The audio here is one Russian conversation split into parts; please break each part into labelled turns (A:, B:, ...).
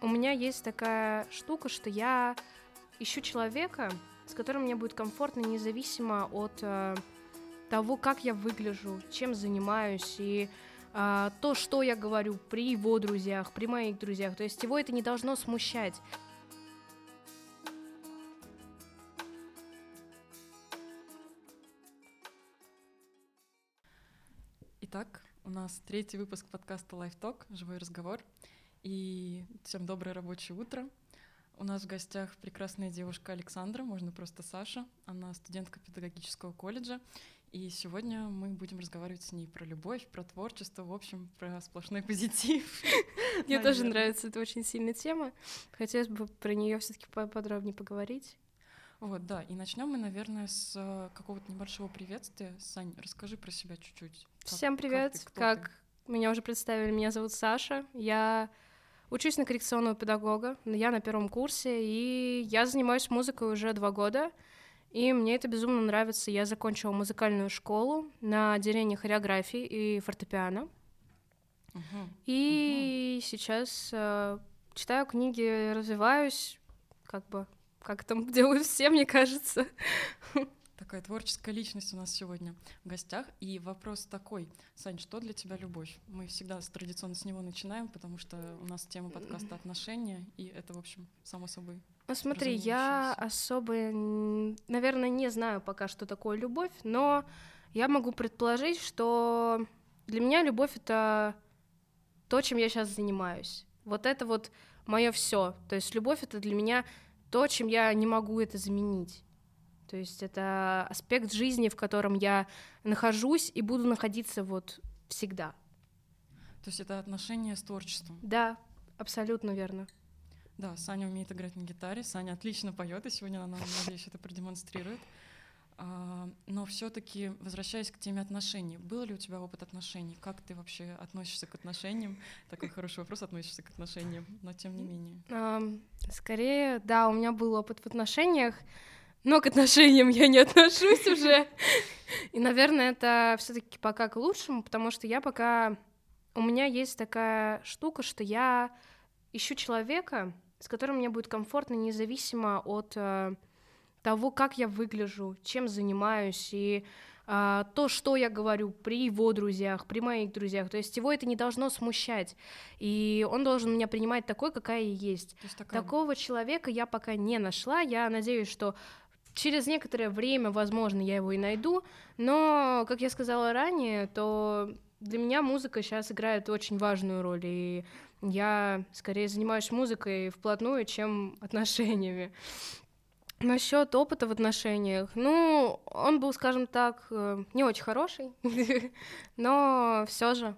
A: У меня есть такая штука, что я ищу человека, с которым мне будет комфортно, независимо от э, того, как я выгляжу, чем занимаюсь и э, то, что я говорю при его друзьях, при моих друзьях. То есть его это не должно смущать.
B: Итак, у нас третий выпуск подкаста Life Talk, живой разговор. И всем доброе рабочее утро. У нас в гостях прекрасная девушка Александра, можно просто Саша. Она студентка педагогического колледжа. И сегодня мы будем разговаривать с ней про любовь, про творчество, в общем, про сплошной позитив.
A: Мне тоже нравится, это очень сильная тема. Хотелось бы про нее все-таки подробнее поговорить.
B: Вот, да. И начнем мы, наверное, с э, какого-то небольшого приветствия. Сань, расскажи про себя чуть-чуть.
A: Всем привет. Как, ты, как меня уже представили, меня зовут Саша. Я учусь на коррекционного педагога. Я на первом курсе, и я занимаюсь музыкой уже два года. И мне это безумно нравится. Я закончила музыкальную школу на отделении хореографии и фортепиано. Uh-huh. И uh-huh. сейчас э, читаю книги, развиваюсь, как бы как там делают все, мне кажется.
B: Такая творческая личность у нас сегодня в гостях. И вопрос такой, Сань, что для тебя любовь? Мы всегда традиционно с него начинаем, потому что у нас тема подкаста отношения, и это, в общем, само собой.
A: Ну смотри, я особо, наверное, не знаю пока, что такое любовь, но я могу предположить, что для меня любовь это то, чем я сейчас занимаюсь. Вот это вот мое все. То есть любовь это для меня то, чем я не могу это заменить. То есть это аспект жизни, в котором я нахожусь и буду находиться вот всегда.
B: То есть это отношение с творчеством?
A: Да, абсолютно верно.
B: Да, Саня умеет играть на гитаре, Саня отлично поет, и сегодня она, надеюсь, это продемонстрирует. А, но все-таки, возвращаясь к теме отношений, был ли у тебя опыт отношений? Как ты вообще относишься к отношениям? Такой хороший вопрос, относишься к отношениям, но тем не менее.
A: Скорее, да, у меня был опыт в отношениях, но к отношениям я не отношусь уже. И, наверное, это все-таки пока к лучшему, потому что я пока... У меня есть такая штука, что я ищу человека, с которым мне будет комфортно, независимо от э, того, как я выгляжу, чем занимаюсь и а, то, что я говорю при его друзьях, при моих друзьях. То есть его это не должно смущать. И он должен меня принимать такой, какая я есть. есть такая... Такого человека я пока не нашла. Я надеюсь, что через некоторое время, возможно, я его и найду. Но, как я сказала ранее, то для меня музыка сейчас играет очень важную роль. И я скорее занимаюсь музыкой вплотную, чем отношениями. Насчет опыта в отношениях, ну, он был, скажем так, э, не очень хороший, но все же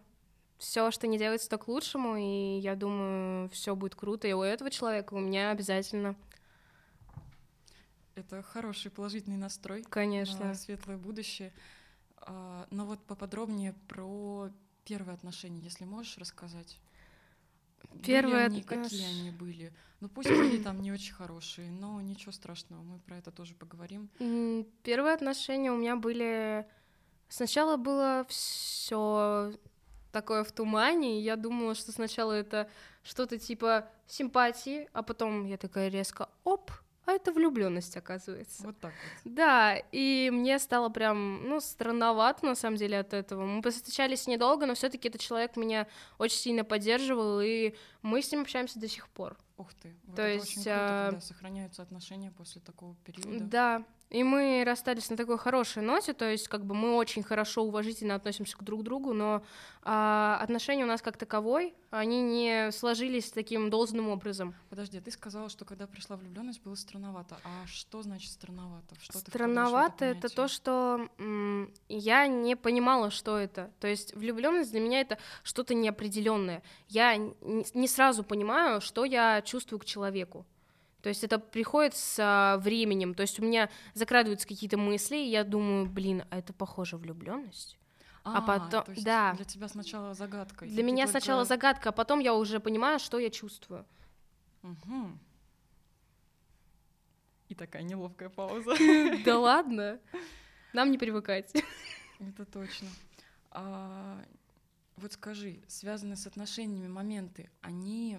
A: все, что не делается, то к лучшему, и я думаю, все будет круто, и у этого человека, у меня обязательно.
B: Это хороший положительный настрой.
A: Конечно.
B: Светлое будущее. А, но вот поподробнее про первые отношения, если можешь рассказать. Первые были они, какие они были? Ну пусть были там не очень хорошие, но ничего страшного, мы про это тоже поговорим.
A: Первые отношения у меня были. Сначала было все такое в тумане, и я думала, что сначала это что-то типа симпатии, а потом я такая резко оп, а это влюбленность, оказывается.
B: Вот так
A: вот. Да, и мне стало прям, ну, странновато, на самом деле, от этого. Мы встречались недолго, но все таки этот человек меня очень сильно поддерживал, и мы с ним общаемся до сих пор.
B: Ух ты, вот То это есть, очень круто, а... когда сохраняются отношения после такого периода.
A: Да, и мы расстались на такой хорошей ноте, то есть как бы мы очень хорошо, уважительно относимся к друг другу, но а, отношения у нас как таковой, они не сложились таким должным образом.
B: Подожди, а ты сказала, что когда пришла влюбленность, было странновато. А что значит странновато? Что
A: странновато это, это то, что м- я не понимала, что это. То есть влюбленность для меня это что-то неопределенное. Я не, не сразу понимаю, что я чувствую к человеку. То есть это приходит с а, временем. То есть у меня закрадываются какие-то мысли, и я думаю, блин, а это похоже влюбленность.
B: А, а потом, то есть да. Для тебя сначала загадка.
A: Для меня только... сначала загадка, а потом я уже понимаю, что я чувствую.
B: Угу. И такая неловкая пауза.
A: Да ладно, нам не привыкать.
B: Это точно. Вот скажи, связанные с отношениями моменты, они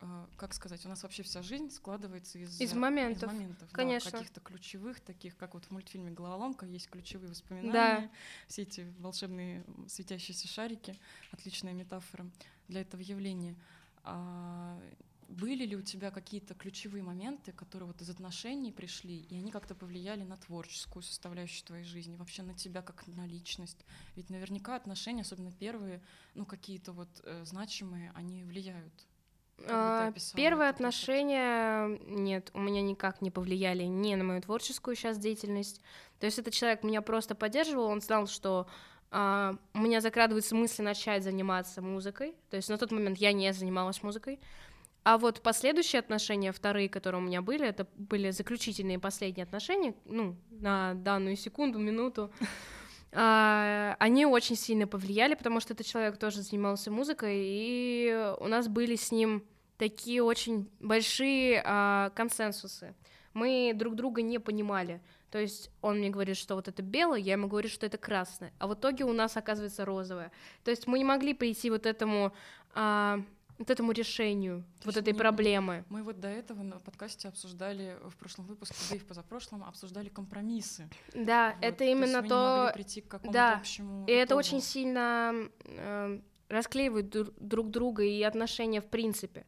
B: э, как сказать, у нас вообще вся жизнь складывается из,
A: из моментов,
B: из моментов
A: конечно.
B: Да, каких-то ключевых, таких, как вот в мультфильме «Головоломка» есть ключевые воспоминания,
A: да.
B: все эти волшебные светящиеся шарики, отличная метафора для этого явления. А, были ли у тебя какие-то ключевые моменты, которые вот из отношений пришли, и они как-то повлияли на творческую составляющую твоей жизни, вообще на тебя как на личность? Ведь наверняка отношения, особенно первые, ну какие-то вот э, значимые, они влияют.
A: А, первые отношения, нет, у меня никак не повлияли ни на мою творческую сейчас деятельность. То есть этот человек меня просто поддерживал, он знал, что а, у меня закрадываются мысли начать заниматься музыкой. То есть на тот момент я не занималась музыкой. А вот последующие отношения, вторые, которые у меня были, это были заключительные последние отношения, ну, на данную секунду, минуту. А, они очень сильно повлияли, потому что этот человек тоже занимался музыкой, и у нас были с ним такие очень большие а, консенсусы. Мы друг друга не понимали. То есть он мне говорит, что вот это белое, я ему говорю, что это красное. А в итоге у нас оказывается розовое. То есть мы не могли прийти вот этому а, вот этому решению То вот этой не, проблемы.
B: Мы вот до этого на подкасте обсуждали в прошлом выпуске, да и в позапрошлом обсуждали компромиссы.
A: Да, вот. это именно то.
B: то... Не прийти к
A: да,
B: общему
A: и итогу. это очень сильно э, расклеивает друг друга и отношения в принципе.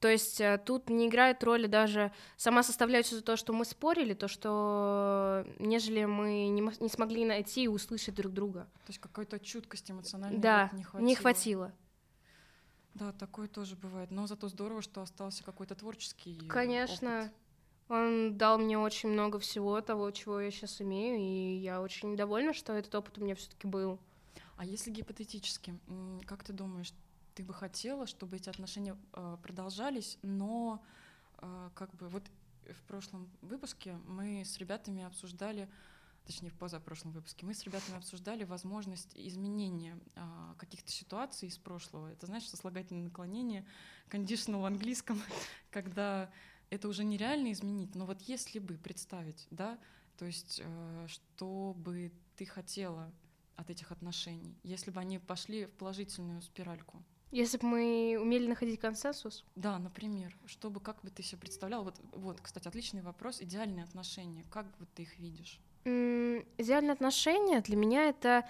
A: То есть э, тут не играет роли даже сама составляющая то, что мы спорили, то, что нежели мы не, не смогли найти и услышать друг друга.
B: То есть какой-то чуткости эмоциональной
A: да,
B: не хватило.
A: Не хватило.
B: Да, такое тоже бывает. Но зато здорово, что остался какой-то творческий.
A: Конечно.
B: Опыт.
A: Он дал мне очень много всего того, чего я сейчас имею, и я очень довольна, что этот опыт у меня все-таки был.
B: А если гипотетически, как ты думаешь, ты бы хотела, чтобы эти отношения э, продолжались, но э, как бы вот в прошлом выпуске мы с ребятами обсуждали точнее в позапрошлом выпуске, мы с ребятами обсуждали возможность изменения а, каких-то ситуаций из прошлого. Это знаешь, сослагательное наклонение, conditional в английском, когда это уже нереально изменить, но вот если бы представить, да, то есть э, что бы ты хотела от этих отношений, если бы они пошли в положительную спиральку?
A: Если бы мы умели находить консенсус?
B: Да, например. Чтобы, как бы ты себе представлял? Вот, вот, кстати, отличный вопрос. Идеальные отношения. Как вот ты их видишь?
A: Идеальные отношения для меня это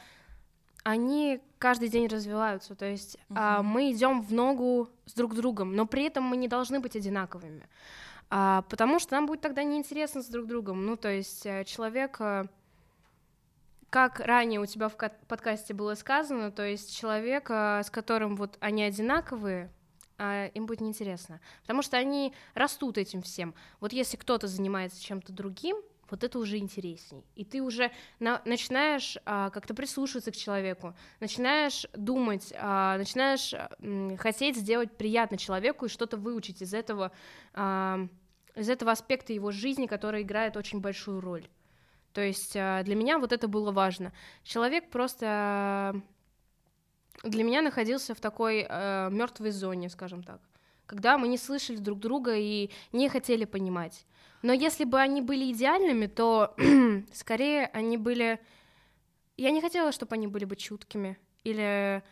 A: они каждый день развиваются, то есть uh-huh. а, мы идем в ногу с друг другом, но при этом мы не должны быть одинаковыми, а, потому что нам будет тогда неинтересно с друг другом. Ну, то есть э, человек, э, как ранее у тебя в подкасте было сказано, то есть человек, э, с которым вот они одинаковые, а, им будет неинтересно, потому что они растут этим всем. Вот если кто-то занимается чем-то другим, вот это уже интересней. И ты уже на, начинаешь а, как-то прислушиваться к человеку, начинаешь думать, а, начинаешь м, хотеть сделать приятно человеку и что-то выучить из этого, а, из этого аспекта его жизни, который играет очень большую роль. То есть а, для меня вот это было важно. Человек просто для меня находился в такой а, мертвой зоне, скажем так, когда мы не слышали друг друга и не хотели понимать. Но если бы они были идеальными, то скорее они были... Я не хотела, чтобы они были бы чуткими или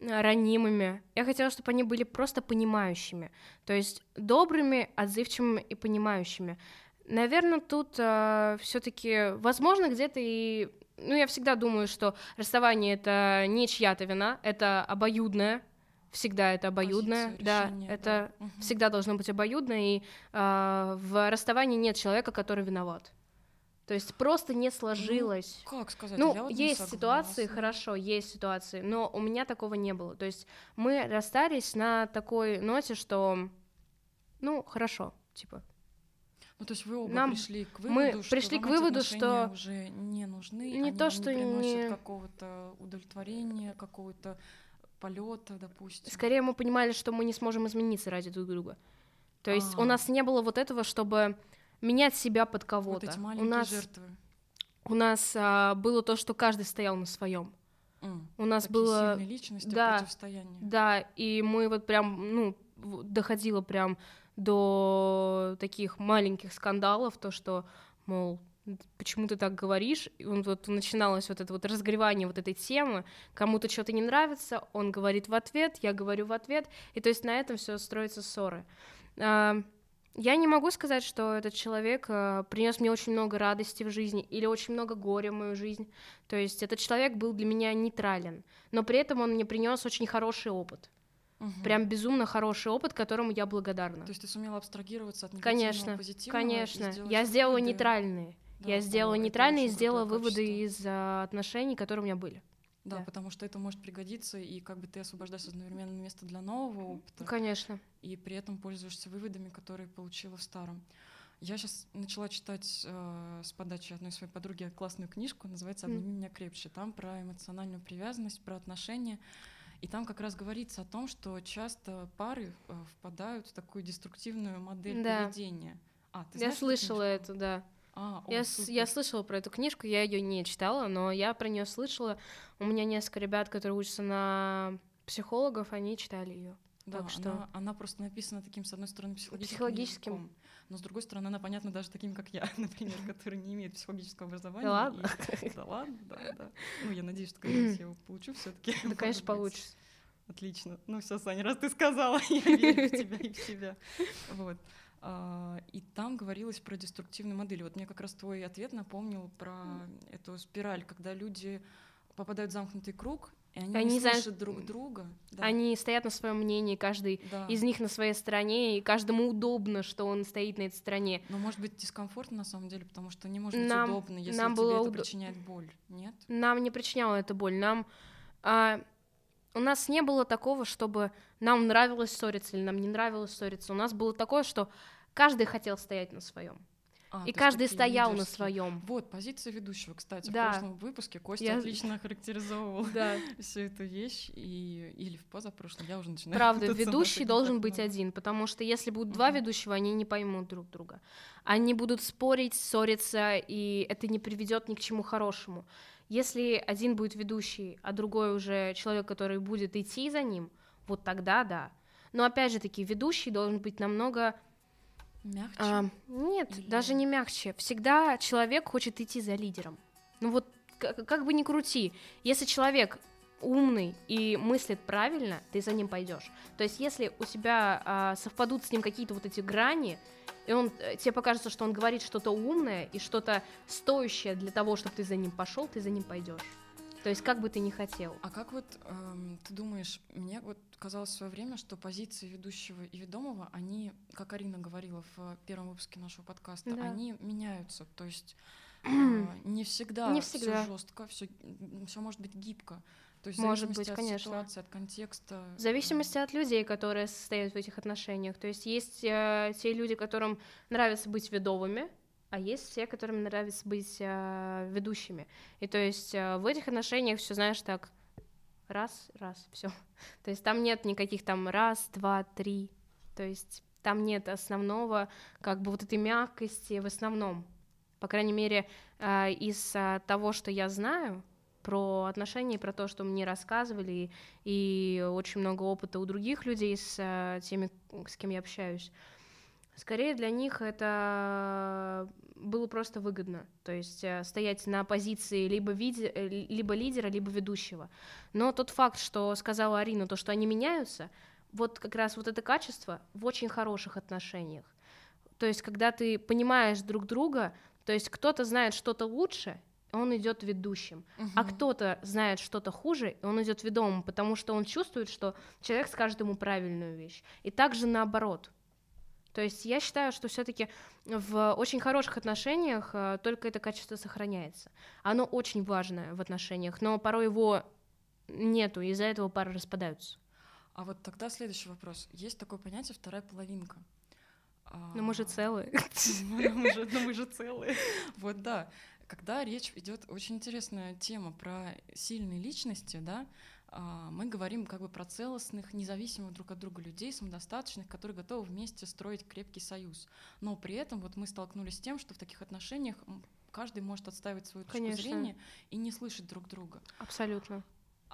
A: ранимыми. Я хотела, чтобы они были просто понимающими. То есть добрыми, отзывчивыми и понимающими. Наверное, тут э, все-таки, возможно, где-то и ну, я всегда думаю, что расставание это не чья-то вина, это обоюдное всегда это обоюдное, Позицию, да, решение, это да. всегда должно быть обоюдно, и э, в расставании нет человека, который виноват. То есть просто не сложилось.
B: Ну, как сказать?
A: Ну,
B: я вот
A: есть ситуации, хорошо, есть ситуации, но у меня такого не было. То есть мы расстались на такой ноте, что, ну, хорошо, типа.
B: Ну, то есть вы оба Нам... пришли к выводу,
A: мы что пришли к выводу, что
B: уже не нужны,
A: не
B: они
A: то, что
B: не приносят
A: не...
B: какого-то удовлетворения, какого-то полета, допустим.
A: Скорее мы понимали, что мы не сможем измениться ради друг друга. То есть А-а-а. у нас не было вот этого, чтобы менять себя под кого-то.
B: Вот эти маленькие
A: у нас,
B: жертвы.
A: У нас а, было то, что каждый стоял на своем.
B: Mm.
A: У нас
B: Такие
A: было
B: личности
A: да,
B: противостояние.
A: Да, и мы вот прям, ну, доходило прям до таких маленьких скандалов, то что, мол, почему ты так говоришь? И он вот начиналось вот это вот разгревание вот этой темы, кому-то что-то не нравится, он говорит в ответ, я говорю в ответ, и то есть на этом все строятся ссоры. А, я не могу сказать, что этот человек э, принес мне очень много радости в жизни или очень много горя в мою жизнь. То есть этот человек был для меня нейтрален, но при этом он мне принес очень хороший опыт. Угу. Прям безумно хороший опыт, которому я благодарна.
B: То есть ты сумела абстрагироваться от негативного
A: конечно,
B: позитивного?
A: Конечно, я сделала выводы. нейтральные. Да, я сделала да, нейтральные и сделала выводы из а, отношений, которые у меня были.
B: Да, да, потому что это может пригодиться, и как бы ты освобождаешь одновременно место для нового опыта.
A: Конечно.
B: И при этом пользуешься выводами, которые получила в старом. Я сейчас начала читать э, с подачи одной своей подруги классную книжку, называется «Обними меня крепче». Там про эмоциональную привязанность, про отношения. И там как раз говорится о том, что часто пары э, впадают в такую деструктивную модель да. поведения.
A: А, ты я слышала это, да. А, я, я слышала про эту книжку, я ее не читала, но я про нее слышала. У меня несколько ребят, которые учатся на психологов, они читали ее.
B: Да, так что... она, она просто написана таким, с одной стороны, психологическим, психологическим. Языком, но с другой стороны, она понятна даже таким, как я, например, который не имеет психологического образования.
A: Да ладно?
B: И... Да ладно, да, да. Ну, я надеюсь, что когда-нибудь я его получу все таки
A: Да, конечно, получится.
B: Отлично. Ну все, Саня, раз ты сказала, я верю в тебя и в себя. Вот. А, и там говорилось про деструктивные модели. Вот мне как раз твой ответ напомнил про эту спираль, когда люди попадают в замкнутый круг, и они, они не слышат за... друг друга.
A: Да. Они стоят на своем мнении, каждый да. из них на своей стороне, и каждому удобно, что он стоит на этой стороне.
B: Но может быть дискомфортно на самом деле, потому что не может быть нам, удобно, если нам тебе было это уд... причиняет боль, нет?
A: Нам не причиняло это боль, нам... А, у нас не было такого, чтобы нам нравилось ссориться или нам не нравилось ссориться. У нас было такое, что каждый хотел стоять на своем. А, и каждый стоял лидерские. на своем.
B: Вот, позиция ведущего, кстати, да. в прошлом выпуске Костя я... отлично характеризовывал да. всю эту вещь, и... или в позапрошлом, я уже начинаю...
A: Правда, ведущий должен быть много. один, потому что если будут два ведущего, они не поймут друг друга. Они будут спорить, ссориться, и это не приведет ни к чему хорошему. Если один будет ведущий, а другой уже человек, который будет идти за ним, вот тогда да. Но опять же таки, ведущий должен быть намного
B: Мягче? А,
A: нет, Или... даже не мягче. Всегда человек хочет идти за лидером. Ну вот как, как бы ни крути, если человек умный и мыслит правильно, ты за ним пойдешь. То есть, если у тебя а, совпадут с ним какие-то вот эти грани, и он э, тебе покажется, что он говорит что-то умное и что-то стоящее для того, чтобы ты за ним пошел, ты за ним пойдешь. То есть как бы ты ни хотел.
B: А как вот эм, ты думаешь, мне вот казалось в свое время, что позиции ведущего и ведомого, они, как Арина говорила в первом выпуске нашего подкаста, да. они меняются. То есть э, не всегда, не всегда. все жестко, все, все может быть гибко. То есть
A: Может быть,
B: от
A: конечно.
B: ситуации, от контекста.
A: В зависимости от людей, которые состоят в этих отношениях. То есть есть э, те люди, которым нравится быть ведовыми, а есть все, которым нравится быть э, ведущими. И то есть э, в этих отношениях все, знаешь, так раз, раз, все. То есть там нет никаких там раз, два, три. То есть там нет основного, как бы вот этой мягкости в основном. По крайней мере, э, из э, того, что я знаю про отношения, про то, что мне рассказывали, и очень много опыта у других людей с э, теми, с кем я общаюсь. Скорее для них это было просто выгодно, то есть э, стоять на позиции либо, виде, э, либо лидера, либо ведущего. Но тот факт, что сказала Арина, то, что они меняются, вот как раз вот это качество в очень хороших отношениях. То есть когда ты понимаешь друг друга, то есть кто-то знает что-то лучше, он идет ведущим, угу. а кто-то знает что-то хуже, и он идет ведомым, потому что он чувствует, что человек скажет ему правильную вещь. И также наоборот. То есть я считаю, что все-таки в очень хороших отношениях э, только это качество сохраняется. Оно очень важное в отношениях, но порой его нету, и из-за этого пары распадаются.
B: А вот тогда следующий вопрос. Есть такое понятие вторая половинка.
A: Ну мы же целые.
B: Ну мы же, ну, мы же целые. Вот да. Когда речь идет очень интересная тема про сильные личности, да, а, мы говорим как бы про целостных, независимых друг от друга людей, самодостаточных, которые готовы вместе строить крепкий союз. Но при этом вот мы столкнулись с тем, что в таких отношениях каждый может отставить свою точку Конечно. зрения и не слышать друг друга.
A: Абсолютно.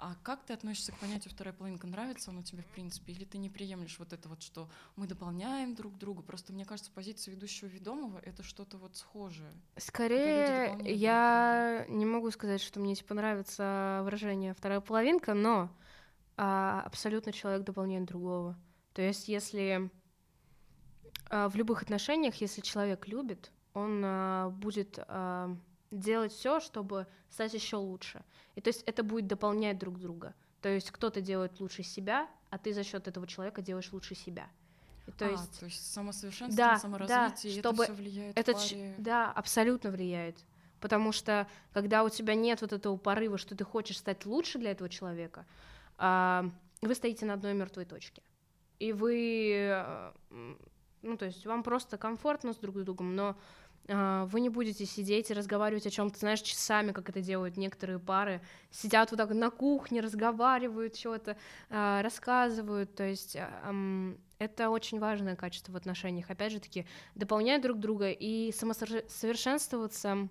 B: А как ты относишься к понятию вторая половинка? Нравится оно тебе в принципе? Или ты не приемлешь вот это вот, что мы дополняем друг друга? Просто мне кажется, позиция ведущего ведомого — это что-то вот схожее.
A: Скорее, я не могу сказать, что мне типа нравится выражение вторая половинка, но а, абсолютно человек дополняет другого. То есть, если а, в любых отношениях, если человек любит, он а, будет а, делать все, чтобы стать еще лучше. И то есть это будет дополнять друг друга. То есть кто-то делает лучше себя, а ты за счет этого человека делаешь лучше себя.
B: И то, а, есть... то есть самосовершенствование, да, саморазвитие, да, чтобы это все влияет
A: это паре... Да, абсолютно влияет. Потому что когда у тебя нет вот этого порыва, что ты хочешь стать лучше для этого человека, а, вы стоите на одной мертвой точке. И вы, а, ну, то есть вам просто комфортно с друг другом, но вы не будете сидеть и разговаривать о чем-то, знаешь, часами, как это делают некоторые пары, сидят вот так на кухне, разговаривают, что-то а, рассказывают, то есть это очень важное качество в отношениях, опять же таки, дополнять друг друга и самосовершенствоваться.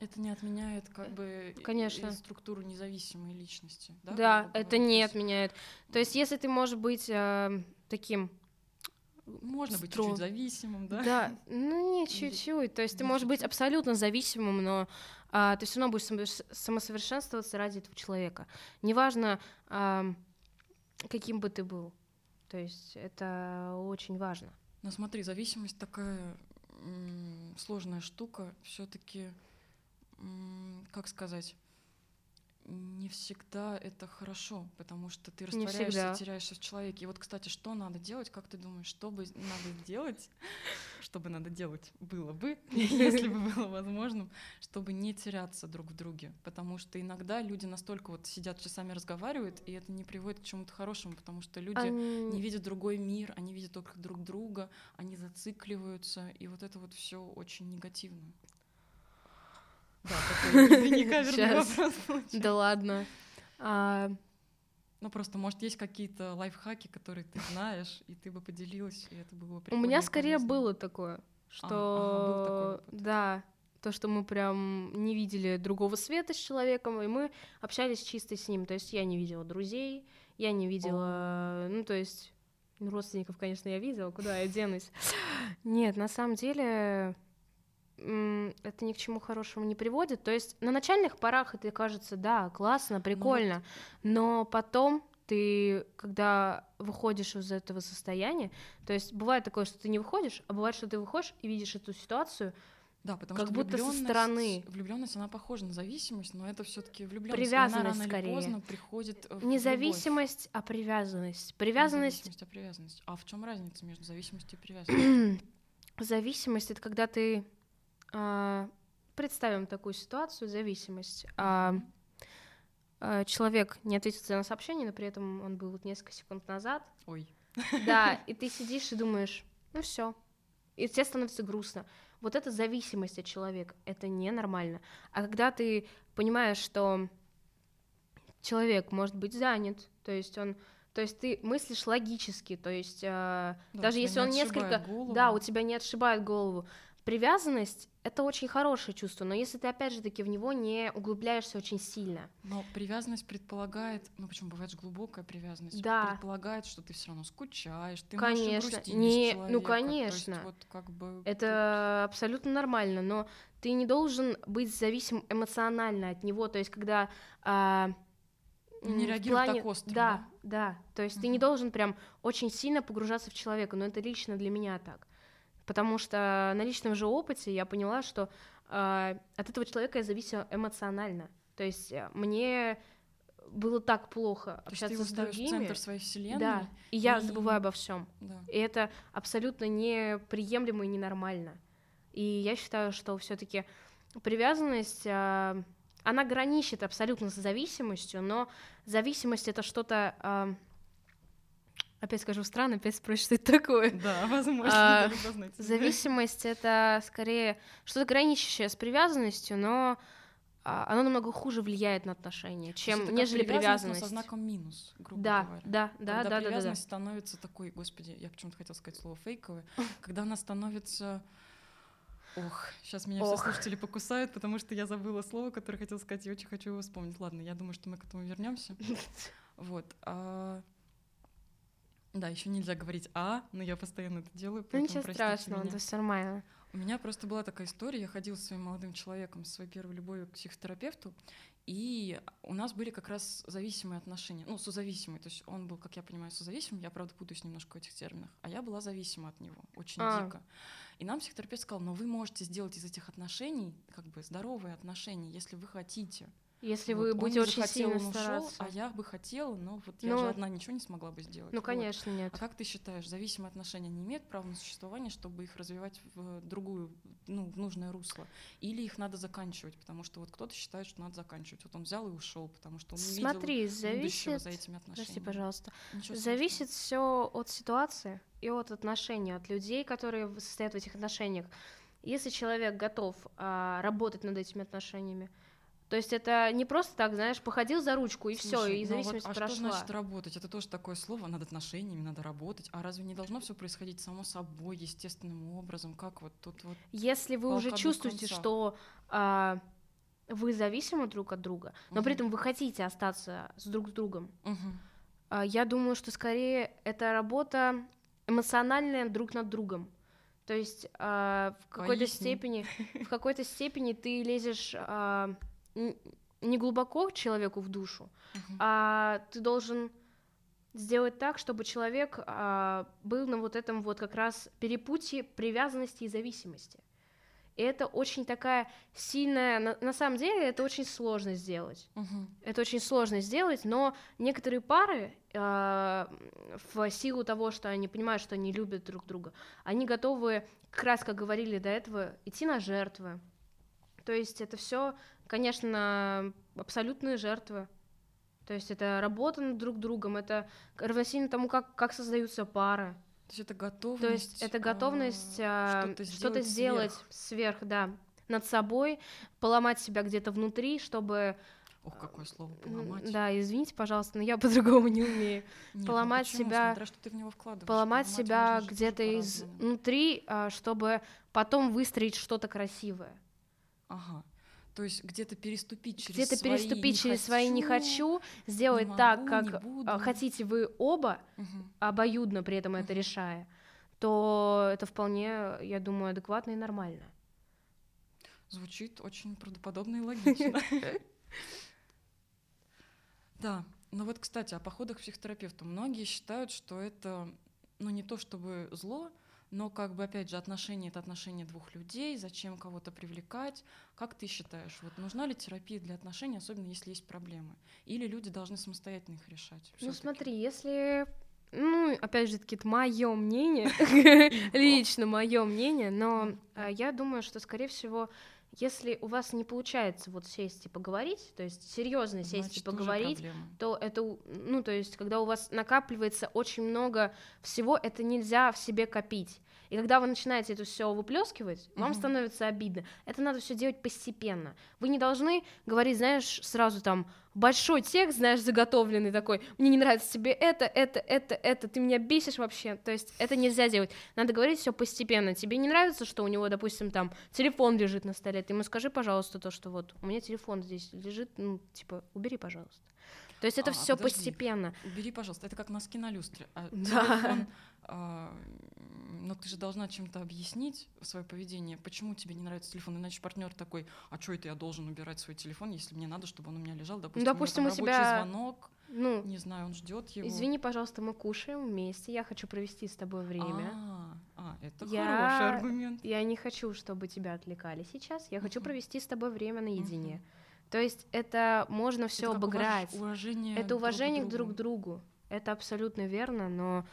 B: Это не отменяет как бы
A: Конечно.
B: структуру независимой личности, да?
A: Да, это не отменяет. То есть если ты можешь быть э, таким
B: можно быть чуть-чуть зависимым, да?
A: Да, ну не чуть-чуть. То есть ты можешь быть абсолютно зависимым, но а, ты все равно будешь самосовершенствоваться ради этого человека. Неважно, а, каким бы ты был. То есть это очень важно.
B: Но смотри, зависимость такая сложная штука. Все-таки, как сказать, не всегда это хорошо, потому что ты растворяешься, теряешься в человеке. И вот, кстати, что надо делать, как ты думаешь, что бы надо делать, что бы надо делать было бы, если бы было возможным, чтобы не теряться друг в друге? Потому что иногда люди настолько вот сидят часами разговаривают, и это не приводит к чему-то хорошему, потому что люди они... не видят другой мир, они видят только друг друга, они зацикливаются, и вот это вот все очень негативно. Да, такой, извини, каверный вопрос.
A: Да ладно. А...
B: Ну, просто, может, есть какие-то лайфхаки, которые ты знаешь, и ты бы поделилась, и это было прикольно.
A: У меня скорее было такое, что... А, ага, был такой да, то, что мы прям не видели другого света с человеком, и мы общались чисто с ним. То есть я не видела друзей, я не видела... О. Ну, то есть... Родственников, конечно, я видела, куда я денусь. Нет, на самом деле это ни к чему хорошему не приводит. То есть на начальных порах это кажется, да, классно, прикольно, ну, но потом ты, когда выходишь из этого состояния, то есть бывает такое, что ты не выходишь, а бывает, что ты выходишь и видишь эту ситуацию,
B: да, потому
A: как
B: что
A: будто со стороны.
B: Влюбленность, она похожа на зависимость, но это все-таки влюбленность.
A: Привязанность
B: она рано
A: скорее.
B: Или поздно приходит в
A: Не зависимость, а привязанность. Привязанность.
B: Зависимость, а привязанность. А в чем разница между зависимостью и привязанностью?
A: Зависимость это когда ты представим такую ситуацию, зависимость. А, а, человек не ответил на сообщение, но при этом он был вот несколько секунд назад.
B: Ой.
A: Да, и ты сидишь и думаешь, ну все. И тебе становится грустно. Вот это зависимость от человека, это ненормально. А когда ты понимаешь, что человек может быть занят, то есть он то есть ты мыслишь логически, то есть э, да, даже если он несколько, голову. да, у тебя не отшибает голову, Привязанность — это очень хорошее чувство, но если ты, опять же таки, в него не углубляешься очень сильно.
B: Но привязанность предполагает, ну почему бывает же глубокая привязанность,
A: да.
B: предполагает, что ты все равно скучаешь, ты
A: конечно,
B: можешь
A: не,
B: человека.
A: ну конечно,
B: есть, вот, как бы,
A: это абсолютно нормально, но ты не должен быть зависим эмоционально от него, то есть когда а,
B: не реагировать плане... так остро.
A: Да, да, да. То есть uh-huh. ты не должен прям очень сильно погружаться в человека, но это лично для меня так. Потому что на личном же опыте я поняла, что э, от этого человека я зависела эмоционально. То есть э, мне было так плохо
B: То
A: общаться
B: с
A: другими.
B: центр своей вселенной.
A: Да, и, и... я забываю обо всем.
B: Да.
A: И это абсолютно неприемлемо и ненормально. И я считаю, что все-таки привязанность, э, она граничит абсолютно с зависимостью, но зависимость это что-то э, Опять скажу странно, опять спросишь, что это такое.
B: Да, возможно. А,
A: зависимость — это скорее что-то граничащее с привязанностью, но а, оно намного хуже влияет на отношения, чем
B: это
A: нежели привязанность.
B: со знаком минус, грубо
A: да,
B: говоря.
A: Да, да,
B: когда
A: да,
B: привязанность
A: да, да.
B: становится такой, господи, я почему-то хотела сказать слово фейковое, когда она становится Ох, сейчас меня
A: Ох.
B: все слушатели покусают, потому что я забыла слово, которое хотела сказать, и очень хочу его вспомнить. Ладно, я думаю, что мы к этому вернемся. Вот. Да, еще нельзя говорить а, но я постоянно это делаю.
A: Ну
B: поэтому
A: ничего страшного,
B: меня.
A: это все нормально.
B: У меня просто была такая история. Я ходила со своим молодым человеком, своей первой любовью к психотерапевту, и у нас были как раз зависимые отношения, ну, созависимые. То есть он был, как я понимаю, созависимым, я, правда, путаюсь немножко в этих терминах, а я была зависима от него, очень
A: А.
B: дико. И нам психотерапевт сказал, но вы можете сделать из этих отношений как бы здоровые отношения, если вы хотите.
A: Если
B: Вот
A: вы будете очень
B: захотел,
A: сильно
B: он ушел,
A: стараться.
B: а я бы хотела, но вот я
A: Ну,
B: же одна ничего не смогла бы сделать.
A: Ну,
B: Вот.
A: конечно, нет.
B: А как ты считаешь, зависимые отношения не имеют права на существование, чтобы их развивать в другую, ну, в нужное русло? Или их надо заканчивать? Потому что вот кто-то считает, что надо заканчивать. Вот он взял и ушел, потому что он не
A: Смотри,
B: видел
A: зависит...
B: за этими отношениями.
A: Прости, пожалуйста.
B: Ничего.
A: Зависит все от ситуации и от отношений, от людей, которые состоят в этих отношениях. Если человек готов а, работать над этими отношениями, то есть это не просто так, знаешь, походил за ручку и все, и
B: ну вот,
A: зависимость
B: а
A: прошла.
B: что значит работать? Это тоже такое слово, над отношениями надо работать. А разве не должно все происходить само собой, естественным образом? Как вот тут вот...
A: Если вы уже чувствуете,
B: концах.
A: что а, вы зависимы друг от друга, но при
B: Мгм.
A: этом вы хотите остаться с друг с другом,
B: Мгм.
A: а, я думаю, что скорее это работа эмоциональная друг над другом. То есть а, в какой-то степени, в какой-то степени ты лезешь а, не глубоко человеку в душу,
B: Мгм.
A: а ты должен сделать так, чтобы человек а, был на вот этом вот как раз перепутье привязанности и зависимости. И это очень такая сильная, на, на самом деле это очень сложно сделать.
B: Мгм.
A: Это очень сложно сделать, но некоторые пары э, в силу того, что они понимают, что они любят друг друга, они готовы, как раз как говорили до этого, идти на жертвы. То есть это все, конечно, абсолютные жертвы. То есть это работа над друг другом, это равносильно тому, как, как создаются пары.
B: То есть это готовность...
A: То есть это готовность
B: а,
A: а,
B: что-то
A: что-то
B: сделать
A: сделать сверх, да, над собой, поломать себя где-то внутри, чтобы
B: Ох, какое слово, поломать.
A: Да, извините, пожалуйста, но я по-другому не умею.
B: Нет, ну
A: поломать
B: почему?
A: себя-
B: Смотря, что ты в него вкладываешь.
A: Поломать
B: Поломать
A: себя где-то изнутри, а, чтобы потом выстроить что-то красивое.
B: Ага. То есть где-то переступить через
A: Где-то
B: свои
A: переступить
B: «не
A: через свои не хочу, сделать
B: не
A: так,
B: могу,
A: как
B: не
A: а,
B: буду».
A: хотите вы оба,
B: Мгм.
A: обоюдно при этом это
B: Мгм.
A: решая, то это вполне, я думаю, адекватно и нормально.
B: Звучит очень правдоподобно и логично. Да, ну вот, кстати, о походах к психотерапевту. Многие считают, что это, ну, не то чтобы зло, но как бы, опять же, отношения — это отношения двух людей, зачем кого-то привлекать. Как ты считаешь, вот нужна ли терапия для отношений, особенно если есть проблемы? Или люди должны самостоятельно их решать?
A: Ну смотри, если, ну, опять же таки, это мое мнение, лично мое мнение, но а, я думаю, что, скорее всего, если у вас не получается вот сесть и поговорить, то есть серьезно сесть и
B: Значит, уже
A: поговорить, то это, ну, то есть, когда у вас накапливается очень много всего, это нельзя в себе копить. И когда вы начинаете это все выплескивать, вам
B: Мгм.
A: становится обидно. Это надо все делать постепенно. Вы не должны говорить, знаешь, сразу там большой текст, знаешь, заготовленный такой. Мне не нравится тебе это, это, это, это, ты меня бесишь вообще. То есть это нельзя делать. Надо говорить все постепенно. Тебе не нравится, что у него, допустим, там телефон лежит на столе, ты ему скажи, пожалуйста, то, что вот у меня телефон здесь лежит, ну, типа, убери, пожалуйста. То есть это
B: А,
A: все
B: подожди.
A: постепенно.
B: Убери, пожалуйста, это как носки на люстре. А
A: Да.
B: телефон, а, но ты же должна чем-то объяснить свое поведение, почему тебе не нравится телефон, иначе партнер такой, а что это я должен убирать свой телефон, если мне надо, чтобы он у меня лежал, допустим,
A: допустим,
B: у,
A: у тебя-
B: звонок,
A: Ну,
B: не знаю, он ждет его.
A: извини, пожалуйста, мы кушаем вместе, я хочу провести с тобой время.
B: А, а, это
A: Я-
B: хороший аргумент.
A: Я не хочу, чтобы тебя отвлекали сейчас. Я хочу провести с тобой время наедине.
B: Мгм.
A: То есть это можно все обыграть.
B: уважение
A: Это
B: друг
A: уважение к
B: другу.
A: друг другу. Это абсолютно верно, но,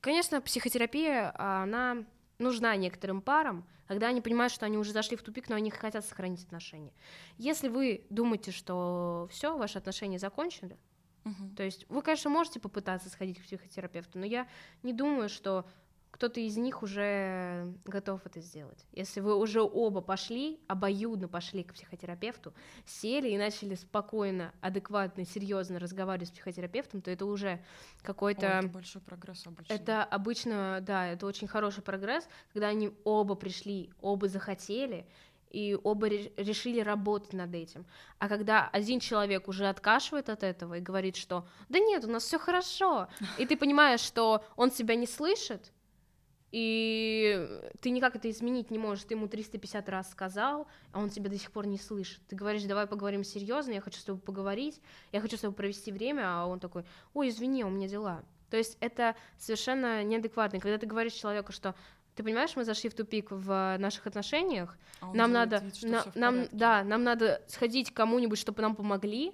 A: конечно, психотерапия, она нужна некоторым парам, когда они понимают, что они уже зашли в тупик, но они хотят сохранить отношения. Если вы думаете, что все, ваши отношения закончены,
B: Мгм.
A: то есть вы, конечно, можете попытаться сходить к психотерапевту, но я не думаю, что кто-то из них уже готов это сделать. Если вы уже оба пошли, обоюдно пошли к психотерапевту, сели и начали спокойно, адекватно, серьезно разговаривать с психотерапевтом, то это уже какой-то...
B: О, это большой прогресс обычно.
A: Это обычно, да, это очень хороший прогресс, когда они оба пришли, оба захотели, и оба решили работать над этим. А когда один человек уже откашивает от этого и говорит, что да нет, у нас все хорошо, и ты понимаешь, что он тебя не слышит, и ты никак это изменить не можешь. Ты ему 350 раз сказал, а он тебя до сих пор не слышит. Ты говоришь, давай поговорим серьезно, я хочу с тобой поговорить, я хочу с тобой провести время, а он такой, ой, извини, у меня дела. То есть это совершенно неадекватно. Когда ты говоришь человеку, что ты понимаешь, мы зашли в тупик в наших отношениях,
B: А
A: нам надо,
B: вид,
A: на- нам, да, нам надо сходить к кому-нибудь, чтобы нам помогли.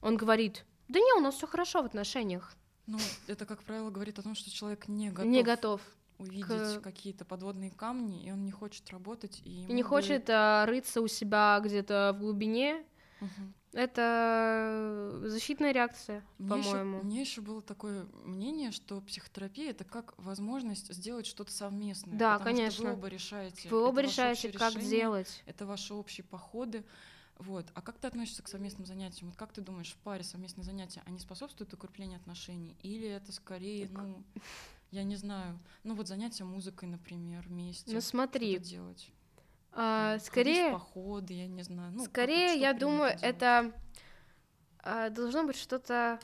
A: Он говорит, да не, у нас все хорошо в отношениях,
B: Ну, это, как правило, говорит о том, что человек не готов,
A: не готов.
B: Увидеть
A: к-
B: какие-то подводные камни, и он не хочет работать. И,
A: И не
B: бы-
A: хочет а, рыться у себя где-то в глубине.
B: Мгм.
A: Это защитная реакция, по-моему.
B: Мне еще было такое мнение, что психотерапия это как возможность сделать что-то совместное.
A: Да,
B: потому Что
A: конечно.
B: вы оба решаете.
A: Вы оба решаете, как
B: решение,
A: делать.
B: Это ваши общие походы. Вот. А как ты относишься к совместным занятиям? Вот как ты думаешь, в паре совместные занятия, они способствуют укреплению отношений? Или это скорее, ну, я не знаю, ну вот занятия музыкой, например, вместе.
A: Ну смотри,
B: что-то делать.
A: а,
B: Там,
A: скорее,
B: походы, я не знаю. Ну,
A: скорее,
B: что
A: я думаю, это а, должно быть что-то,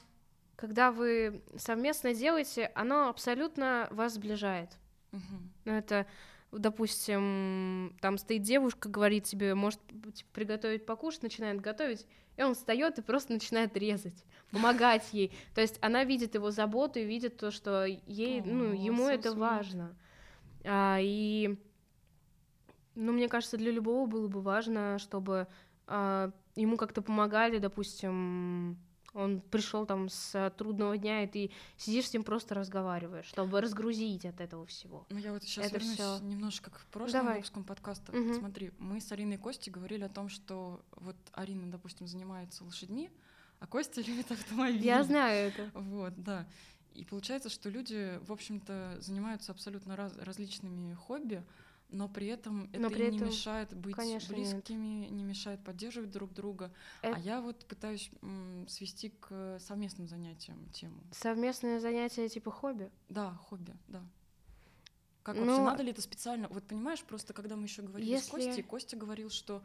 A: когда вы совместно делаете, оно абсолютно вас сближает.
B: Мгм.
A: Ну, это, допустим, там стоит девушка, говорит тебе, может типа, приготовить покушать, начинает готовить, и он встает и просто начинает резать, помогать ей. То есть она видит его заботу и видит то, что ей, ну, ему это важно. А, и, ну, мне кажется, для любого было бы важно, чтобы а, ему как-то помогали, допустим, он пришел там с трудного дня, и ты сидишь с ним просто разговариваешь, чтобы разгрузить от этого всего.
B: Ну, я вот сейчас
A: Это
B: вернусь
A: всё.
B: немножко к прошлому
A: Давай.
B: выпускам подкаста.
A: Мгм.
B: Смотри, мы с Ариной и Костей говорили о том, что вот Арина, допустим, занимается лошадьми, а Костя любит автомобили.
A: Я знаю это.
B: Вот, да. И получается, что люди, в общем-то, занимаются абсолютно раз- различными хобби, но при этом это
A: Но при
B: не
A: этом,
B: мешает быть
A: конечно, нет.
B: близкими, не мешает поддерживать друг друга.
A: Э-
B: А я вот пытаюсь м, свести к совместным занятиям тему.
A: Совместное занятие типа хобби.
B: Да, хобби, да. Как
A: Ну,
B: вообще, надо ли это специально? Вот понимаешь, просто когда мы еще говорили с
A: если-
B: Костей, Костя говорил, что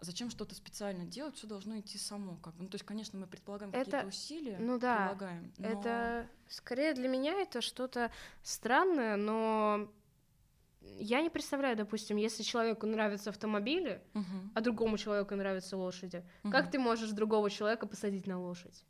B: зачем что-то специально делать, все должно идти само. Как бы. Ну, то есть, конечно, мы предполагаем
A: Это-
B: какие-то усилия,
A: ну да,
B: прилагаем. но-
A: Это скорее для меня это что-то странное, но я не представляю, допустим, если человеку нравятся автомобили,
B: Мгм,
A: а другому человеку нравятся лошади, как
B: мгм.
A: ты можешь другого человека посадить на лошадь?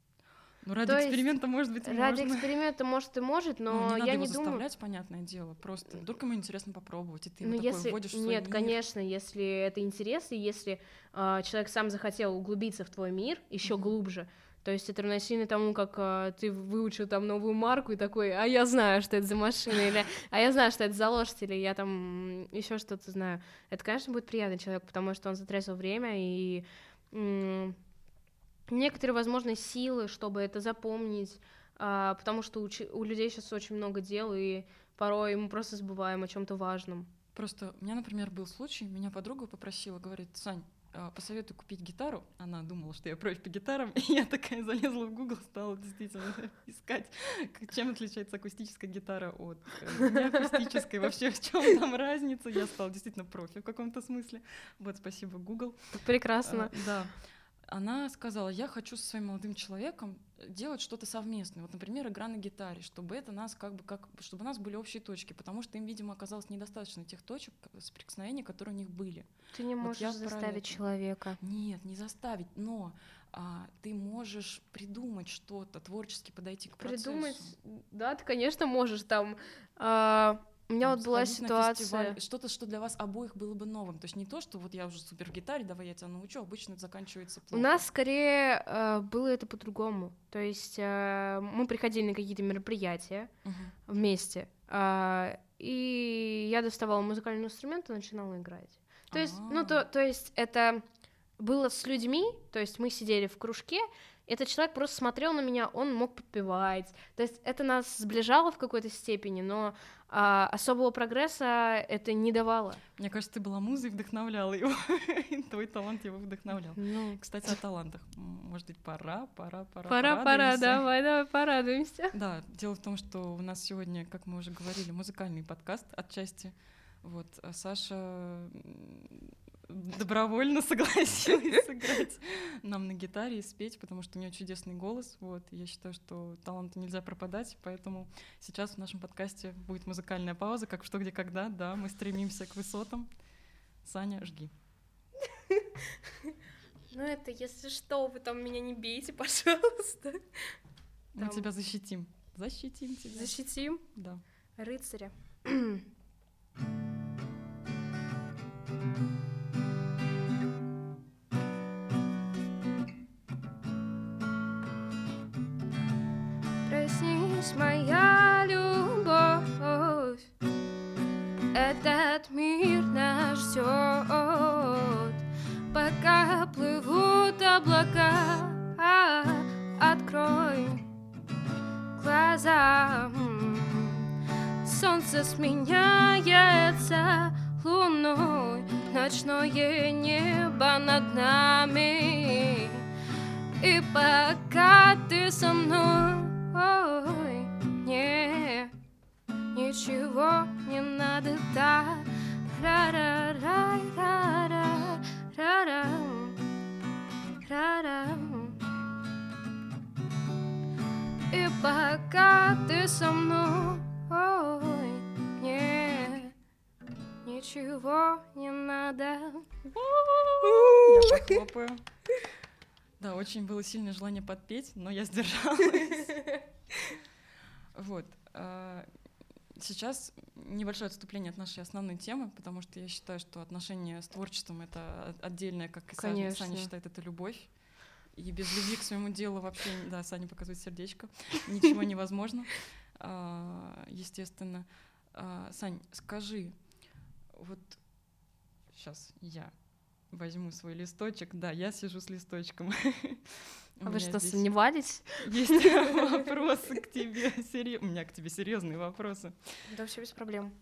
B: Ну, ради
A: то есть
B: эксперимента, может быть, и
A: Ради
B: можно.
A: эксперимента, может, и может,
B: Ну,
A: но
B: не надо
A: я
B: его
A: не думаю.
B: заставлять, понятное дело. Просто вдруг ему интересно попробовать, и ты
A: Ну,
B: его такой
A: если
B: вводишь в свой
A: нет,
B: мир.
A: конечно, если это интерес, и если а, человек сам захотел углубиться в твой мир еще
B: Мгм.
A: глубже, то есть это равносильно тому, как а, ты выучил там новую марку и такой, а я знаю, что это за машина, или а я знаю, что это за лошадь, или я там еще что-то знаю. Это, конечно, будет приятный человек, потому что он затратил время и некоторые, возможно, силы, чтобы это запомнить, а, потому что у, у людей сейчас очень много дел, и порой мы просто забываем о чем-то важном.
B: Просто у меня, например, был случай, меня подруга попросила, говорит, Сань, а, посоветуй купить гитару. Она думала, что я профи по гитарам, и я такая залезла в Google, стала действительно искать, чем отличается акустическая гитара от э, неакустической, вообще в чем там разница. Я стала действительно профи в каком-то смысле. Вот, спасибо, Google.
A: Прекрасно.
B: А, Да. Она сказала, я хочу со своим молодым человеком делать что-то совместное. Вот, например, игра на гитаре, чтобы это нас как бы как, чтобы у нас были общие точки, потому что им, видимо, оказалось недостаточно тех точек соприкосновения, которые у них были.
A: Ты не
B: Вот
A: можешь
B: про
A: заставить человека.
B: Нет, не заставить, но а, ты можешь придумать что-то, творчески подойти к процессу.
A: Придумать, да, ты, конечно, можешь там. а, у меня вот была ситуация.
B: Что-то, что для вас обоих было бы новым. То есть не то, что вот я уже супер в гитаре, давай я тебя научу, обычно это заканчивается
A: У
B: плохо.
A: нас скорее э, было это по-другому. То есть э, мы приходили на какие-то мероприятия
B: Мгм.
A: вместе, а, и я доставала музыкальный инструмент и начинала играть. То есть, ну,
B: А.
A: то, то есть это было с людьми, то есть мы сидели в кружке, этот человек просто смотрел на меня, он мог подпевать. То есть это нас сближало в какой-то степени, но а, особого прогресса это не давало.
B: Мне кажется, ты была музой вдохновляла его. Твой талант его вдохновлял. Ну... Кстати, о талантах. Может быть, пора, пора, пора.
A: Пора, пора, давай, давай, порадуемся.
B: Да, дело в том, что у нас сегодня, как мы уже говорили, музыкальный подкаст отчасти. Вот, а Саша добровольно согласилась сыграть нам на гитаре и спеть, потому что у нее чудесный голос. Вот. Я считаю, что таланту нельзя пропадать, поэтому сейчас в нашем подкасте будет музыкальная пауза, как «Что, где, когда». Да, мы стремимся к высотам. Саня, жги.
A: Ну это, если что, вы там меня не бейте, пожалуйста.
B: Мы тебя защитим. Защитим тебя.
A: Защитим?
B: Да.
A: Рыцаря. Проснись, моя любовь, этот мир нас ждет, пока плывут облака. Открой глаза, солнце сменяется луной, ночное небо над нами. И пока ты со мной мне ничего не надо Да, Ра -ра -ра -ра -ра -ра -ра. Ра -ра. И пока ты со мной, мне ничего не надо.
B: Да, очень было сильное желание подпеть, но я сдержалась. Вот. А, сейчас небольшое отступление от нашей основной темы, потому что я считаю, что отношения с творчеством — это отдельное, как и Саня, Саня считает, это любовь. И без любви к своему делу вообще, да, Саня показывает сердечко, ничего невозможно, а, естественно. А, Сань, скажи, вот сейчас я возьму свой листочек. Да, я сижу с листочком.
A: А вы что, сомневались?
B: Есть вопросы к тебе. У меня к тебе серьезные вопросы.
A: Да, все без проблем.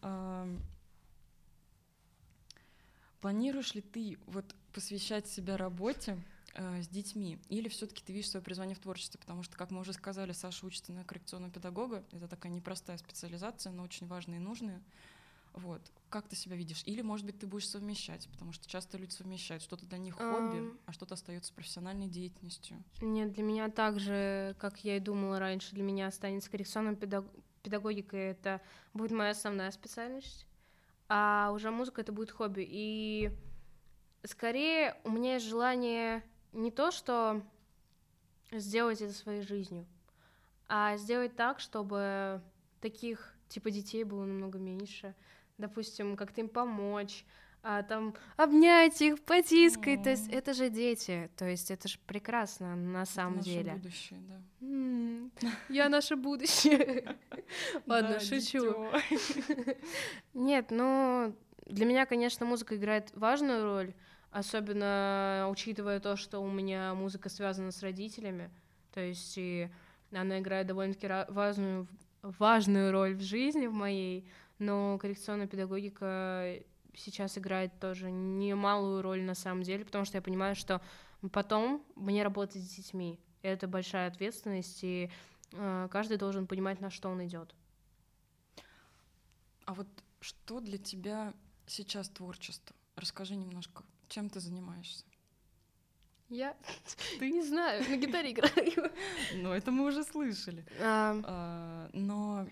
B: Планируешь ли ты вот посвящать себя работе э, с детьми, или все-таки ты видишь свое призвание в творчестве, потому что, как мы уже сказали, Саша учится на коррекционного педагога, это такая непростая специализация, но очень важная и нужная. Вот. Как ты себя видишь? Или, может быть, ты будешь совмещать, потому что часто люди совмещают. Что-то для них хобби, um, а что-то остается профессиональной деятельностью.
A: Нет, для меня так же, как я и думала раньше, для меня останется коррекционная педаг... педагогика, это будет моя основная специальность, а уже музыка это будет хобби. И скорее у меня есть желание не то, что сделать это своей жизнью, а сделать так, чтобы таких типа детей было намного меньше, допустим, как-то им помочь, а, там обнять их, потискать, mm. то есть это же дети, то есть это же прекрасно на самом
B: это
A: деле.
B: Наше будущее, да.
A: Mm. Я наше будущее. Ладно, шучу. Нет, ну для меня, конечно, музыка играет важную роль, особенно учитывая то, что у меня музыка связана с родителями, то есть и она играет довольно-таки важную важную роль в жизни в моей, но коррекционная педагогика сейчас играет тоже немалую роль на самом деле, потому что я понимаю, что потом мне работать с детьми. Это большая ответственность, и э, каждый должен понимать, на что он идет.
B: А вот что для тебя сейчас творчество? Расскажи немножко, чем ты занимаешься?
A: Я ты не знаю, на гитаре играю.
B: Ну, это мы уже слышали. А, но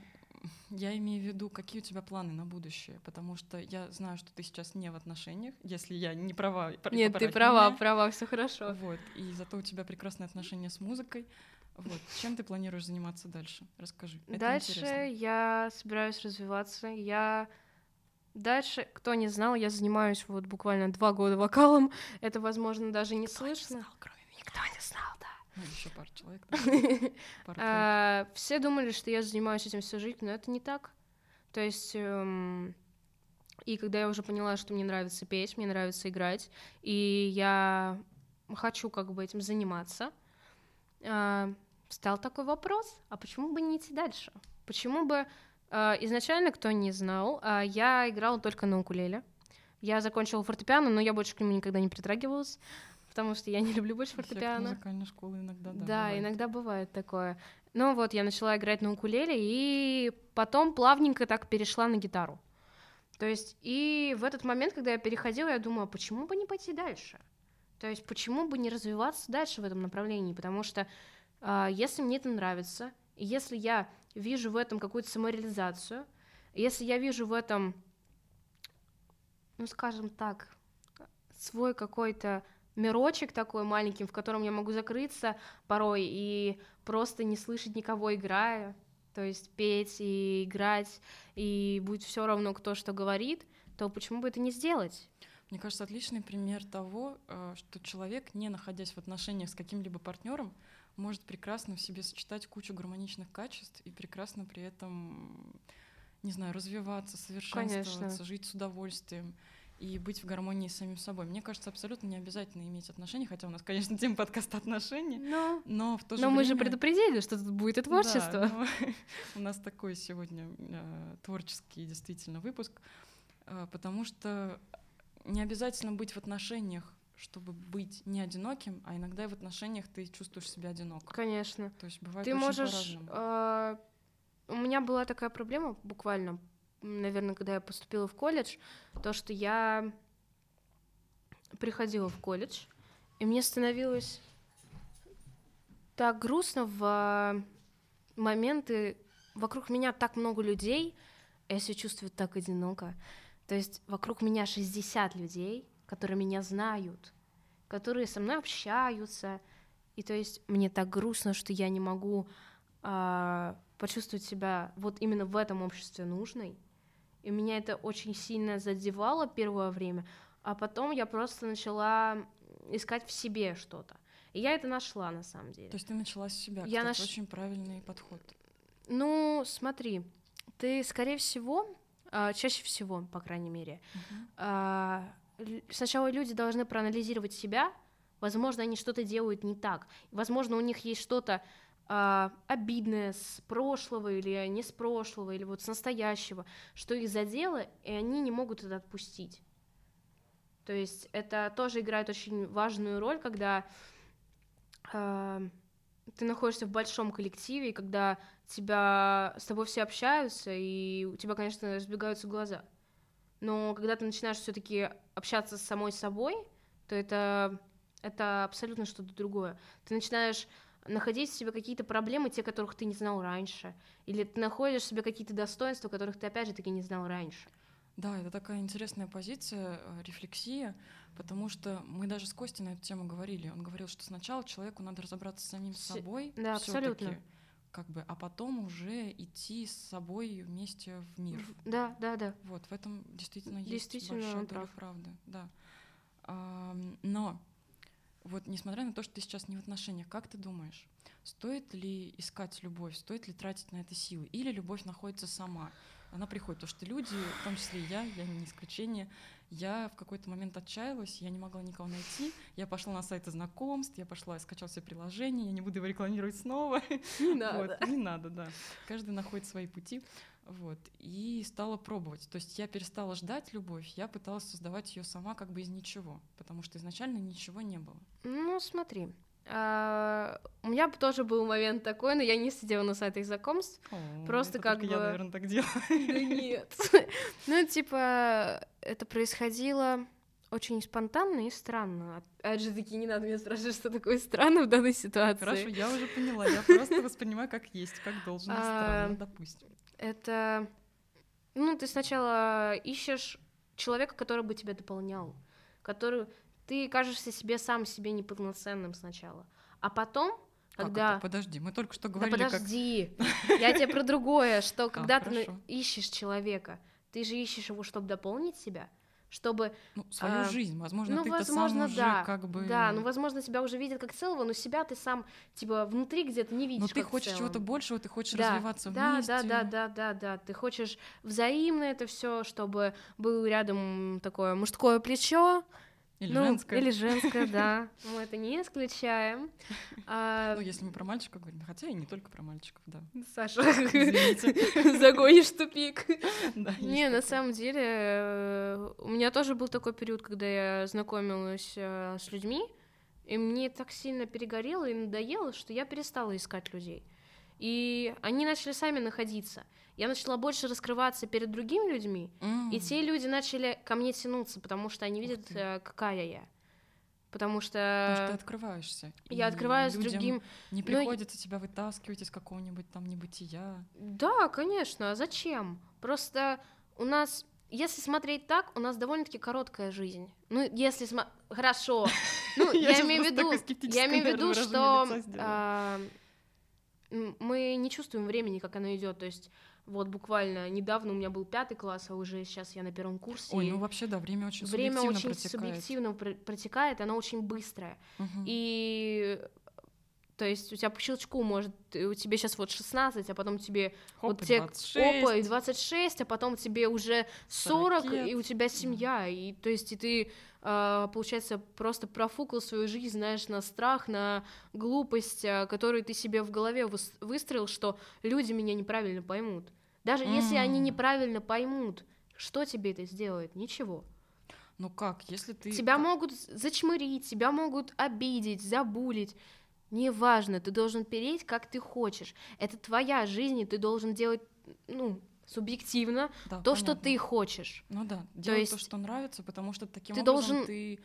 B: я имею в виду, какие у тебя планы на будущее, потому что я знаю, что ты сейчас не в отношениях, если я не права.
A: Нет, ты права, меня. права, все хорошо.
B: Вот, и зато у тебя прекрасные отношения с музыкой. Вот, чем ты планируешь заниматься дальше? Расскажи.
A: дальше я собираюсь развиваться. Я дальше, кто не знал, я занимаюсь вот буквально два года вокалом. Это, возможно, даже не
B: кто
A: слышно.
B: Не знал, кроме меня.
A: Никто не знал.
B: Ну, еще пару человек.
A: А, все думали, что я занимаюсь этим всю жизнь, но это не так. То есть... Эм, и когда я уже поняла, что мне нравится петь, мне нравится играть, и я хочу как бы этим заниматься, э, встал такой вопрос, а почему бы не идти дальше? Почему бы э, изначально, кто не знал, я играла только на укулеле. Я закончила фортепиано, но я больше к нему никогда не притрагивалась, потому что я не люблю больше фортепиано.
B: музыкальной школы иногда, да.
A: Да, бывает. иногда бывает такое. Ну вот, я начала играть на укулеле, и потом плавненько так перешла на гитару. То есть, и в этот момент, когда я переходила, я думала, почему бы не пойти дальше? То есть, почему бы не развиваться дальше в этом направлении? Потому что э, если мне это нравится, если я вижу в этом какую-то самореализацию, если я вижу в этом, ну, скажем так, свой какой-то мирочек такой маленький, в котором я могу закрыться порой и просто не слышать никого играя, то есть петь и играть, и будет все равно, кто что говорит, то почему бы это не сделать?
B: Мне кажется, отличный пример того, э, что человек, не находясь в отношениях с каким-либо партнером, может прекрасно в себе сочетать кучу гармоничных качеств и прекрасно при этом, не знаю, развиваться, совершенствоваться, Конечно. жить с удовольствием и быть в гармонии с самим собой. Мне кажется, абсолютно не обязательно иметь отношения, хотя у нас, конечно, тема подкаста отношений, но, но в то же
A: но
B: время...
A: мы же предупредили, что тут будет и творчество.
B: Да, у нас такой сегодня э, творческий действительно выпуск, э, потому что не обязательно быть в отношениях, чтобы быть не одиноким, а иногда и в отношениях ты чувствуешь себя одиноко.
A: Конечно.
B: То есть бывает
A: ты
B: очень
A: можешь. Э, у меня была такая проблема буквально наверное, когда я поступила в колледж, то, что я приходила в колледж, и мне становилось так грустно в моменты, вокруг меня так много людей, я себя чувствую так одиноко. То есть вокруг меня 60 людей, которые меня знают, которые со мной общаются, и то есть мне так грустно, что я не могу а, почувствовать себя вот именно в этом обществе нужной. И меня это очень сильно задевало первое время, а потом я просто начала искать в себе что-то. И я это нашла на самом деле.
B: То есть ты начала с себя. Я наш... очень правильный подход.
A: Ну, смотри, ты, скорее всего, а, чаще всего, по крайней мере, uh-huh. сначала люди должны проанализировать себя. Возможно, они что-то делают не так. Возможно, у них есть что-то э, обидное с прошлого или не с прошлого, или вот с настоящего, что их задело, и они не могут это отпустить. То есть это тоже играет очень важную роль, когда э, ты находишься в большом коллективе, и когда тебя с тобой все общаются, и у тебя, конечно, разбегаются глаза. Но когда ты начинаешь все-таки общаться с самой собой, то это, это абсолютно что-то другое. Ты начинаешь находить в себе какие-то проблемы, те, которых ты не знал раньше, или ты находишь в себе какие-то достоинства, которых ты опять же таки не знал раньше.
B: Да, это такая интересная позиция, э, рефлексия, потому что мы даже с Костей на эту тему говорили. Он говорил, что сначала человеку надо разобраться с самим собой,
A: да, абсолютно.
B: как бы, а потом уже идти с собой вместе в мир.
A: Да, да, да.
B: Вот в этом действительно,
A: действительно
B: есть большая доля правды, да. Но вот несмотря на то, что ты сейчас не в отношениях, как ты думаешь, стоит ли искать любовь, стоит ли тратить на это силы, или любовь находится сама? Она приходит, потому что люди, в том числе и я, я не исключение, я в какой-то момент отчаялась, я не могла никого найти, я пошла на сайты знакомств, я пошла, скачала все приложения, я не буду его рекламировать снова.
A: Не надо.
B: Вот, не надо, да. Каждый находит свои пути. Вот, и стала пробовать. То есть я перестала ждать любовь, я пыталась создавать ее сама как бы из ничего, потому что изначально ничего не было.
A: Ну, смотри, а, у меня тоже был момент такой, но я не сидела на сайтах знакомств. Просто как бы.
B: Я, наверное, так делаю.
A: Да нет. Ну, типа, это происходило очень спонтанно и странно. Опять же таки, не надо меня спрашивать, что такое странно в данной ситуации.
B: Хорошо, я уже поняла. Я просто воспринимаю как есть, как должно странно, допустим
A: это... Ну, ты сначала ищешь человека, который бы тебя дополнял, который... Ты кажешься себе сам себе неполноценным сначала, а потом
B: как
A: когда...
B: Это? Подожди, мы только что говорили,
A: да подожди, как... я тебе про другое, что когда
B: а,
A: ты ищешь человека, ты же ищешь его, чтобы дополнить себя, чтобы
B: ну, свою
A: а,
B: жизнь, возможно,
A: ну,
B: ты
A: возможно,
B: сам
A: да,
B: уже как бы
A: да, ну возможно тебя уже видят как целого, но себя ты сам типа внутри где-то не видишь.
B: Но ты хочешь чего-то большего, ты хочешь
A: да,
B: развиваться
A: да,
B: вместе.
A: Да, да, да, да, да, ты хочешь взаимно это все, чтобы был рядом такое мужское плечо,
B: Или
A: ну,
B: женское.
A: Или женское, да. Мы это не исключаем. А,
B: Ну, если мы про мальчиков говорим, хотя и не только про мальчиков, да.
A: Саша, загонишь тупик. Не, на самом деле, э, у меня тоже был такой период, когда я знакомилась э, с людьми, и мне так сильно перегорело и надоело, что я перестала искать людей. И они начали сами находиться. Я начала больше раскрываться перед другими людьми, и
B: М.
A: те люди начали ко мне тянуться, потому что они видят, э, какая я. Потому
B: Потому что
A: что
B: ты открываешься.
A: я
B: и
A: открываюсь
B: людям
A: другим.
B: Не
A: Ну, и-
B: приходится тебя вытаскивать из какого-нибудь там небытия.
A: Да, конечно, а зачем? Просто у нас, если смотреть так, у нас довольно-таки короткая жизнь. Ну, если смо... Хорошо. Ну,
B: Я
A: имею в виду, я имею в виду, что
B: выражение лица сделала.
A: а, м, мы не чувствуем времени, как оно идет. То есть, вот буквально недавно у меня был пятый класс, а уже сейчас я на первом курсе.
B: Ой, ну вообще, да, время очень
A: Время
B: субъективно
A: очень
B: протекает.
A: субъективно пр- протекает, оно очень быстрое.
B: Мгм.
A: И то есть у тебя по щелчку может, э, у тебя сейчас вот 16, а потом тебе
B: Хоп,
A: вот тебе
B: 26.
A: опа, и 26, а потом тебе уже 40,
B: лет.
A: и у тебя семья, и то есть и ты, а, получается, просто профукал свою жизнь, знаешь, на страх, на глупость, а, которую ты себе в голове выс- выстроил, что люди меня неправильно поймут. Даже если они неправильно поймут, что тебе это сделает? Ничего.
B: Ну как, если ты...
A: Тебя могут зачмырить, тебя могут обидеть, забулить. Неважно, ты должен переть, как ты хочешь. Это твоя жизнь, и ты должен делать, ну, субъективно
B: Да,
A: то, что
B: понятно.
A: ты хочешь.
B: Ну да, делать то,
A: есть
B: что нравится, потому что таким
A: ты
B: образом
A: должен-
B: ты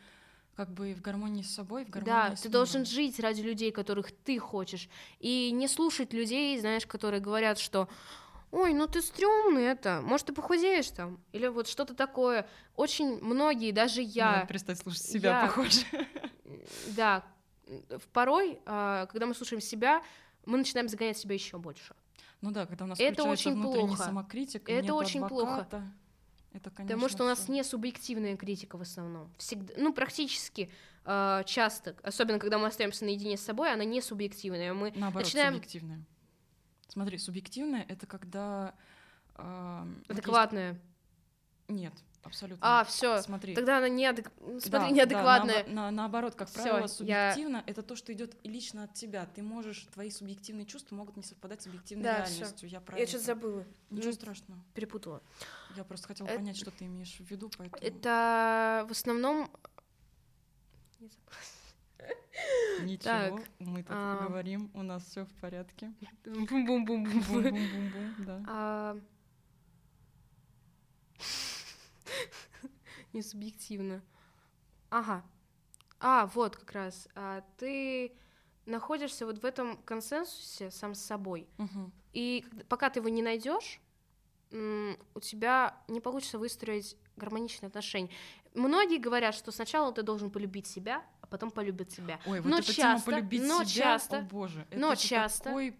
B: как бы в гармонии с собой, в гармонии
A: Да,
B: с
A: ты должен
B: миром.
A: жить ради людей, которых ты хочешь. И не слушать людей, знаешь, которые говорят, что ой, ну ты стрёмный это, может, ты похудеешь там? Или вот что-то такое. Очень многие, даже
B: Надо
A: я,
B: перестать слушать себя,
A: я-
B: похоже.
A: да, порой, а, когда мы слушаем себя, мы начинаем загонять себя еще больше.
B: Ну да, когда у нас
A: Это очень плохо.
B: самокритик,
A: Это очень плохо.
B: адвоката, Это, конечно,
A: Потому что у нас
B: всё.
A: не субъективная критика в основном. Всегда, ну, практически а, часто, особенно когда мы остаемся наедине с собой, она не субъективная. Мы
B: Наоборот,
A: начинаем-
B: субъективное. Смотри, субъективное — это когда... а, вот есть-
A: адекватная.
B: Нет, абсолютно.
A: А, все.
B: Смотри.
A: Тогда она неадек...
B: Да,
A: Смотри,
B: да,
A: неадекватная.
B: наобо- на- наоборот, как
A: Всё,
B: правило,
A: я-
B: субъективно это то, что идет лично от тебя. Ты можешь, твои субъективные чувства могут не совпадать с объективной
A: Да, всё.
B: реальностью. Я, про
A: Я
B: это.
A: что-то забыла.
B: Ничего
A: Ну,
B: страшного.
A: Перепутала.
B: Я просто хотела
A: Это-
B: понять, что ты имеешь в виду, поэтому
A: Это в основном... Я
B: ничего.
A: так,
B: Мы тут
A: а.
B: говорим, у нас все в порядке.
A: Бум-бум-бум-бум.
B: Бум-бум-бум-бум, да.
A: А, Не субъективно. Ага. А, вот как раз. А, ты находишься вот в этом консенсусе сам с собой.
B: Мгм.
A: И пока ты его не найдешь, у тебя не получится выстроить гармоничные отношения. Многие говорят, что сначала ты должен полюбить себя, а потом полюбит себя.
B: Ой, вот
A: Но
B: эта
A: часто-
B: тема полюбить
A: но
B: себя,
A: часто-
B: о боже, это
A: но
B: же
A: часто-
B: такой,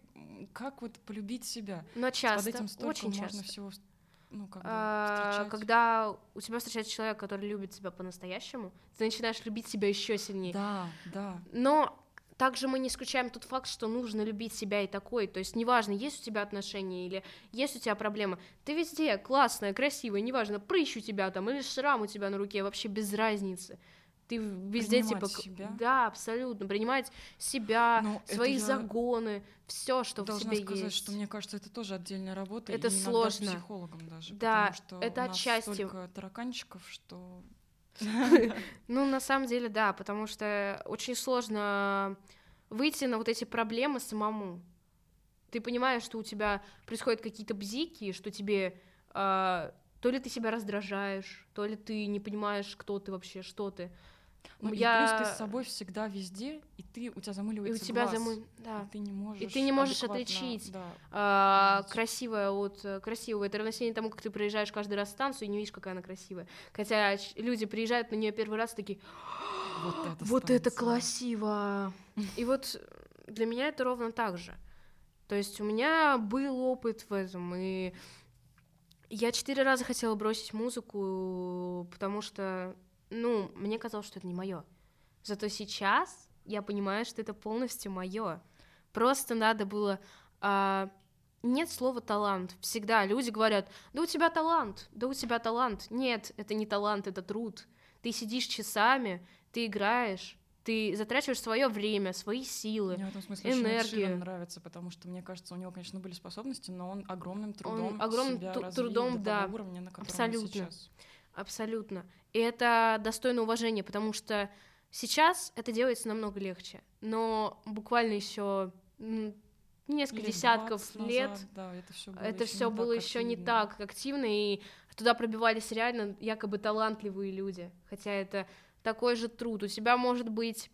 B: как вот полюбить себя?
A: Но часто,
B: Под этим столько
A: очень
B: можно
A: часто.
B: всего, вс- ну, как бы,
A: А, когда у тебя встречается человек, который любит тебя по-настоящему, ты начинаешь любить себя еще сильнее.
B: Да, да.
A: Но также мы не исключаем тот факт, что нужно любить себя и такой. То есть неважно, есть у тебя отношения или есть у тебя проблемы. Ты везде классная, красивая, неважно, прыщ у тебя там или шрам у тебя на руке, вообще без разницы. Ты везде
B: Принимать
A: типа...
B: себя.
A: Да, абсолютно. Принимать себя,
B: Ну,
A: свои загоны, все, что в тебе
B: сказать,
A: есть.
B: что мне кажется, это тоже отдельная работа.
A: Это
B: и
A: сложно.
B: психологом даже.
A: Да,
B: потому что
A: это
B: у нас
A: отчасти.
B: столько тараканчиков, что...
A: Ну, на самом деле, да, потому что очень сложно выйти на вот эти проблемы самому. Ты понимаешь, что у тебя происходят какие-то бзики, что тебе а, то ли ты себя раздражаешь, то ли ты не понимаешь, кто ты вообще, что ты.
B: Ну,
A: Я-
B: и плюс ты с собой всегда везде, и ты, у тебя
A: И
B: замыливается
A: у тебя
B: глаз,
A: замы...
B: и
A: Да.
B: ты не можешь
A: ты не можешь отличить.
B: да.
A: А,
B: понимать.
A: красивая от э, красивого. Это равносильно тому, как ты проезжаешь каждый раз станцию и не видишь, какая она красивая. Хотя люди приезжают на нее первый раз такие,
B: Вот это
A: вот это красиво. И вот для меня это ровно так же. То есть у меня был опыт в этом, и я четыре раза хотела бросить музыку, потому что, ну, мне казалось, что это не мое. Зато сейчас я понимаю, что это полностью мое. Просто надо было. а, нет слова талант. Всегда люди говорят: да у тебя талант, да у тебя талант. Нет, это не талант, это труд. Ты сидишь часами, ты играешь, ты затрачиваешь свое время, свои силы,
B: Мне в этом смысле очень
A: энергию.
B: Ширан нравится, потому что, мне кажется, у него, конечно, были способности, но он огромным трудом
A: огромным
B: себя
A: трудом,
B: до
A: да,
B: уровня, на котором он
A: абсолютно.
B: сейчас.
A: Абсолютно. И это достойно уважения, потому что сейчас это делается намного легче. Но буквально еще несколько
B: Лет
A: десятков
B: 20
A: лет
B: назад, да, это все было
A: это
B: ещё
A: все
B: не
A: было
B: так
A: еще не
B: активно.
A: так активно, и туда пробивались реально якобы талантливые люди. Хотя это такой же труд. У тебя может быть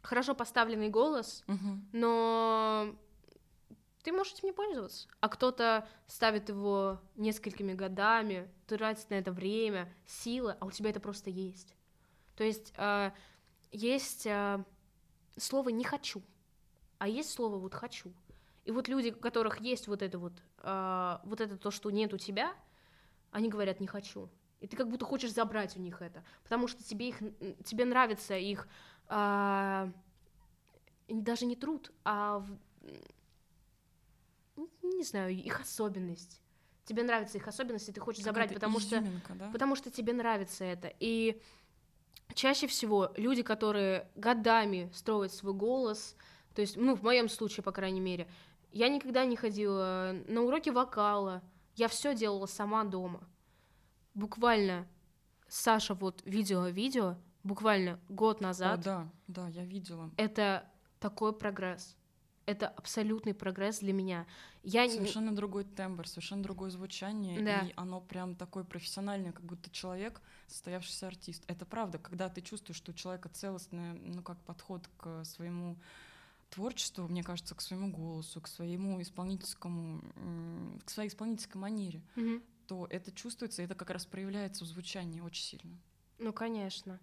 A: хорошо поставленный голос,
B: Мгм.
A: но ты можешь этим не пользоваться. А кто-то ставит его несколькими годами, тратит на это время, силы, а у тебя это просто есть. То есть а, есть а, слово «не хочу», а есть слово вот «хочу». И вот люди, у которых есть вот это вот, а, вот это то, что нет у тебя, они говорят «не хочу». И ты как будто хочешь забрать у них это, потому что тебе, их, тебе нравится их а, даже не труд, а не знаю, их особенность. Тебе нравится их особенность, и ты хочешь забрать, потому что
B: изюминка, да?
A: потому что тебе нравится это. И чаще всего люди, которые годами строят свой голос, то есть, ну, в моем случае, по крайней мере, я никогда не ходила на уроки вокала, я все делала сама дома. Буквально Саша вот видела видео, буквально год
B: О,
A: назад.
B: да, да, я видела.
A: Это такой прогресс. Это абсолютный прогресс для меня. Я не-
B: Совершенно другой тембр, совершенно другое звучание,
A: Да.
B: и оно прям такое профессиональное, как будто человек, состоявшийся артист. Это правда, когда ты чувствуешь, что у человека целостный, ну, как подход к своему творчеству, мне кажется, к своему голосу, к своему исполнительскому, к своей исполнительской манере,
A: Мгм.
B: то это чувствуется, и это как раз проявляется в звучании очень сильно.
A: Ну, конечно.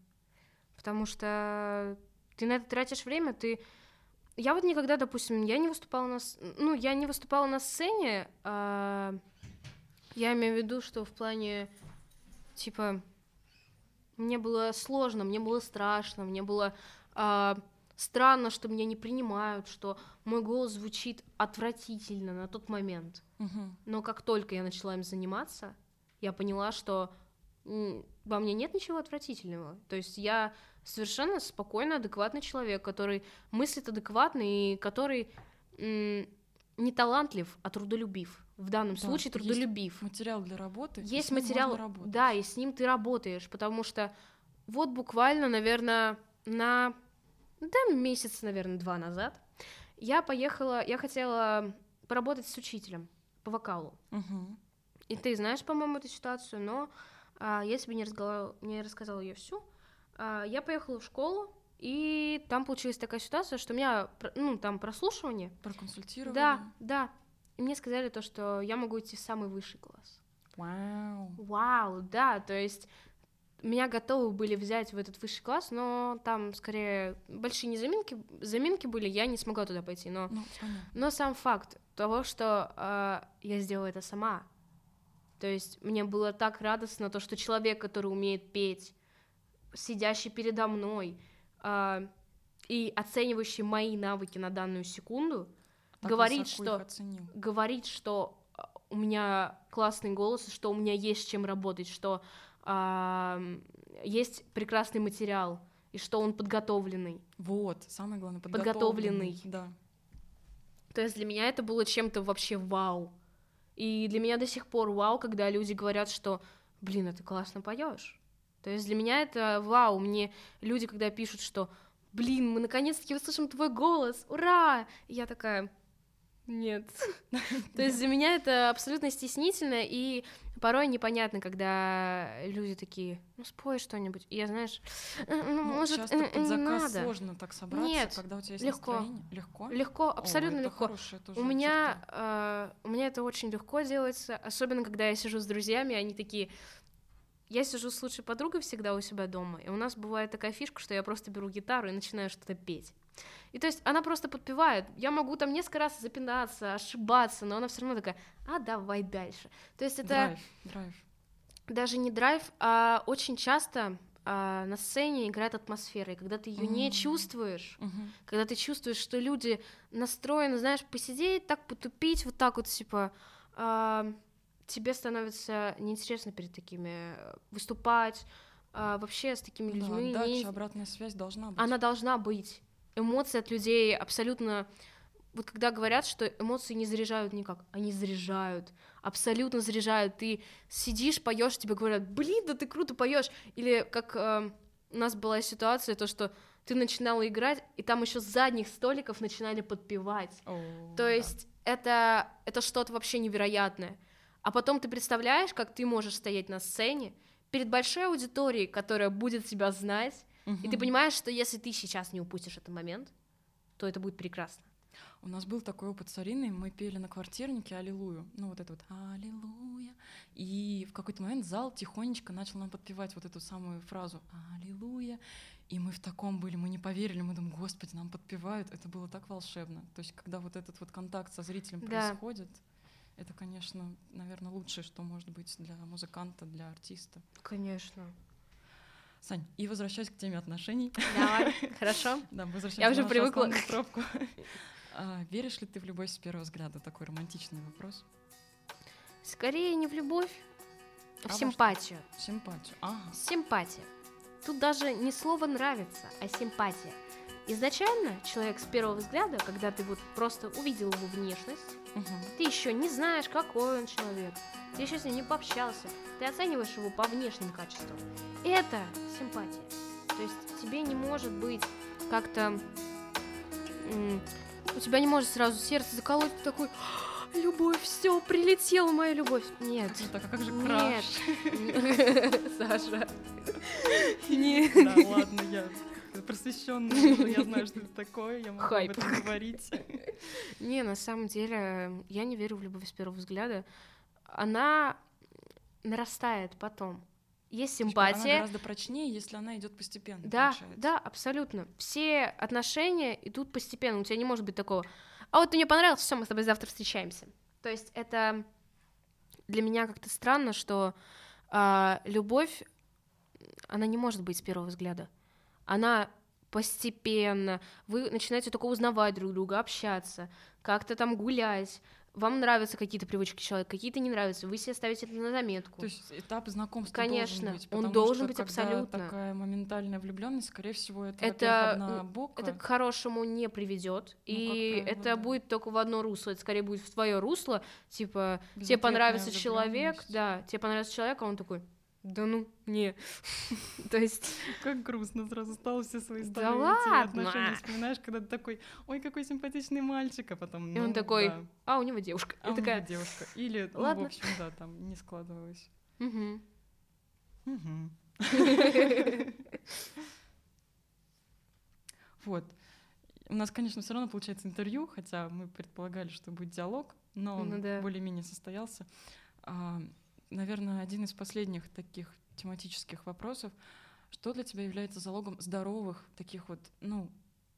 A: Потому что ты на это тратишь время, ты... Я вот никогда, допустим, я не выступала на... Ну, я не выступала на сцене, а, я имею в виду, что в плане, типа, мне было сложно, мне было страшно, мне было а, странно, что меня не принимают, что мой голос звучит отвратительно на тот момент.
B: Мгм.
A: Но как только я начала им заниматься, я поняла, что во мне нет ничего отвратительного. То есть я совершенно спокойно, адекватный человек, который мыслит адекватно и который не талантлив, а трудолюбив. В данном
B: Да,
A: случае
B: есть
A: трудолюбив.
B: Материал для работы.
A: Есть материал, да, и с ним ты работаешь, потому что вот буквально, наверное, на да, месяц, наверное, два назад я поехала, я хотела поработать с учителем по вокалу.
B: Мгм.
A: И ты знаешь, по-моему, эту ситуацию, но а, я тебе не, разгала- не рассказала ее всю. А, я поехала в школу, и там получилась такая ситуация, что у меня, ну, там прослушивание.
B: Проконсультировали.
A: Да, да. И мне сказали то, что я могу идти в самый высший класс.
B: Вау.
A: Вау, да, то есть меня готовы были взять в этот высший класс, но там скорее большие не заминки, заминки были, я не смогла туда пойти, но,
B: Ну, понятно.
A: но сам факт того, что э, я сделала это сама, то есть мне было так радостно то, что человек, который умеет петь, сидящий передо мной э, и оценивающий мои навыки на данную секунду,
B: Так
A: говорит, что говорит, что а, у меня классный голос, что у меня есть с чем работать, что а, есть прекрасный материал, и что он подготовленный.
B: Вот, самое главное,
A: Подготовленный.
B: подготовленный. Да.
A: То есть для меня это было чем-то вообще вау. И для меня до сих пор вау, когда люди говорят, что, блин, а ты классно поешь. То есть для меня это вау. Мне люди, когда пишут, что, блин, мы наконец-таки услышим твой голос, ура! Я такая, нет. То есть для меня это абсолютно стеснительно, и порой непонятно, когда люди такие, ну спой что-нибудь. И я, знаешь, «Э, ну, может,
B: часто под заказ
A: надо.
B: сложно так собраться,
A: Нет,
B: когда у тебя есть
A: легко.
B: настроение. Легко?
A: Легко, абсолютно легко. У меня, э, у меня это очень легко делается, особенно когда я сижу с друзьями, они такие. Я сижу с лучшей подругой всегда у себя дома, и у нас бывает такая фишка, что я просто беру гитару и начинаю что-то петь. И то есть она просто подпевает. Я могу там несколько раз запинаться, ошибаться, но она все равно такая, а давай дальше. То есть это
B: Драйв, драйв.
A: даже не драйв, а очень часто а, на сцене играет атмосфера, и когда ты ее не
B: М.
A: чувствуешь,
B: Мгм.
A: когда ты чувствуешь, что люди настроены, знаешь, посидеть, так потупить, вот так вот, типа, а, тебе становится неинтересно перед такими выступать, а, вообще с такими
B: Да,
A: людьми
B: отдача,
A: не...
B: обратная связь должна быть.
A: она должна быть. Эмоции от людей абсолютно... Вот когда говорят, что эмоции не заряжают никак, они заряжают, абсолютно заряжают. Ты сидишь, поешь, тебе говорят, блин, да ты круто поешь. Или как э, у нас была ситуация, то, что ты начинала играть, и там еще с задних столиков начинали подпевать.
B: О,
A: То
B: да.
A: есть это, это что-то вообще невероятное. А потом ты представляешь, как ты можешь стоять на сцене перед большой аудиторией, которая будет тебя знать, и ты понимаешь, что если ты сейчас не упустишь этот момент, то это будет прекрасно.
B: У нас был такой опыт с Ариной, мы пели на квартирнике «Аллилуйю», ну вот это вот «Аллилуйя», и в какой-то момент зал тихонечко начал нам подпевать вот эту самую фразу «Аллилуйя», и мы в таком были, мы не поверили, мы думаем, господи, нам подпевают, это было так волшебно. То есть когда вот этот вот контакт со зрителем
A: Да.
B: происходит, это, конечно, наверное, лучшее, что может быть для музыканта, для артиста.
A: Конечно.
B: Сань, и возвращаясь к теме отношений,
A: Давай, хорошо?
B: да, мы возвращаемся
A: Я уже привыкла.
B: тропку. А, Веришь ли ты в любовь с первого взгляда? Такой романтичный вопрос.
A: Скорее не в любовь, а
B: А
A: в
B: во
A: симпатию.
B: Симпатию. Ага.
A: Симпатия. Тут даже не слово нравится, а симпатия. Изначально человек с первого взгляда, когда ты вот просто увидел его внешность,
B: Мгм.
A: ты еще не знаешь, какой он человек, ты еще с ним не пообщался, ты оцениваешь его по внешним качествам. Это симпатия. То есть тебе не может быть как-то... У тебя не может сразу сердце заколоть, ты такой, «А, любовь, все, прилетела моя любовь. Нет.
B: Же так, а как же
A: Нет.
B: краш?
A: Саша. Нет.
B: Да, ладно, я просвещенная, я знаю, что это такое, я могу
A: Хайп.
B: об этом говорить.
A: Не, на самом деле, я не верю в любовь с первого взгляда. Она нарастает потом. Есть
B: Она
A: симпатия.
B: гораздо прочнее, если она идет постепенно,
A: Да,
B: получается.
A: да, абсолютно. Все отношения идут постепенно. У тебя не может быть такого. А вот ты мне понравился, все, мы с тобой завтра встречаемся. То есть это для меня как-то странно, что а, любовь, она не может быть с первого взгляда. Она постепенно. Вы начинаете только узнавать друг друга, общаться, как-то там гулять. Вам нравятся какие-то привычки человека, какие-то не нравятся. Вы себе ставите это на заметку.
B: То есть этап знакомства
A: Конечно,
B: должен быть,
A: он должен быть абсолютно.
B: такая моментальная влюбленность, скорее всего, это,
A: Это,
B: однобоко.
A: это к хорошему не приведет,
B: Ну,
A: и
B: правило,
A: это
B: да.
A: будет только в одно русло, это скорее будет в твое русло, типа тебе понравится человек, да, тебе понравится человек, а он такой, да ну, не, то есть,
B: Как грустно сразу стало все свои
A: Да
B: старые
A: ладно.
B: отношения. Вспоминаешь, когда ты такой, ой, какой симпатичный мальчик, а потом,
A: И он
B: ну,
A: такой,
B: да,
A: а у него девушка,
B: а
A: и
B: у него
A: такая,
B: девушка. Или, ну,
A: Ладно.
B: в общем, да, там не складывалось.
A: «Мгм».
B: Мгм. Вот. У нас, конечно, все равно получается интервью, хотя мы предполагали, что будет диалог, но он
A: Ну да.
B: более-менее состоялся. Наверное, один из последних таких тематических вопросов. Что для тебя является залогом здоровых, таких вот, ну,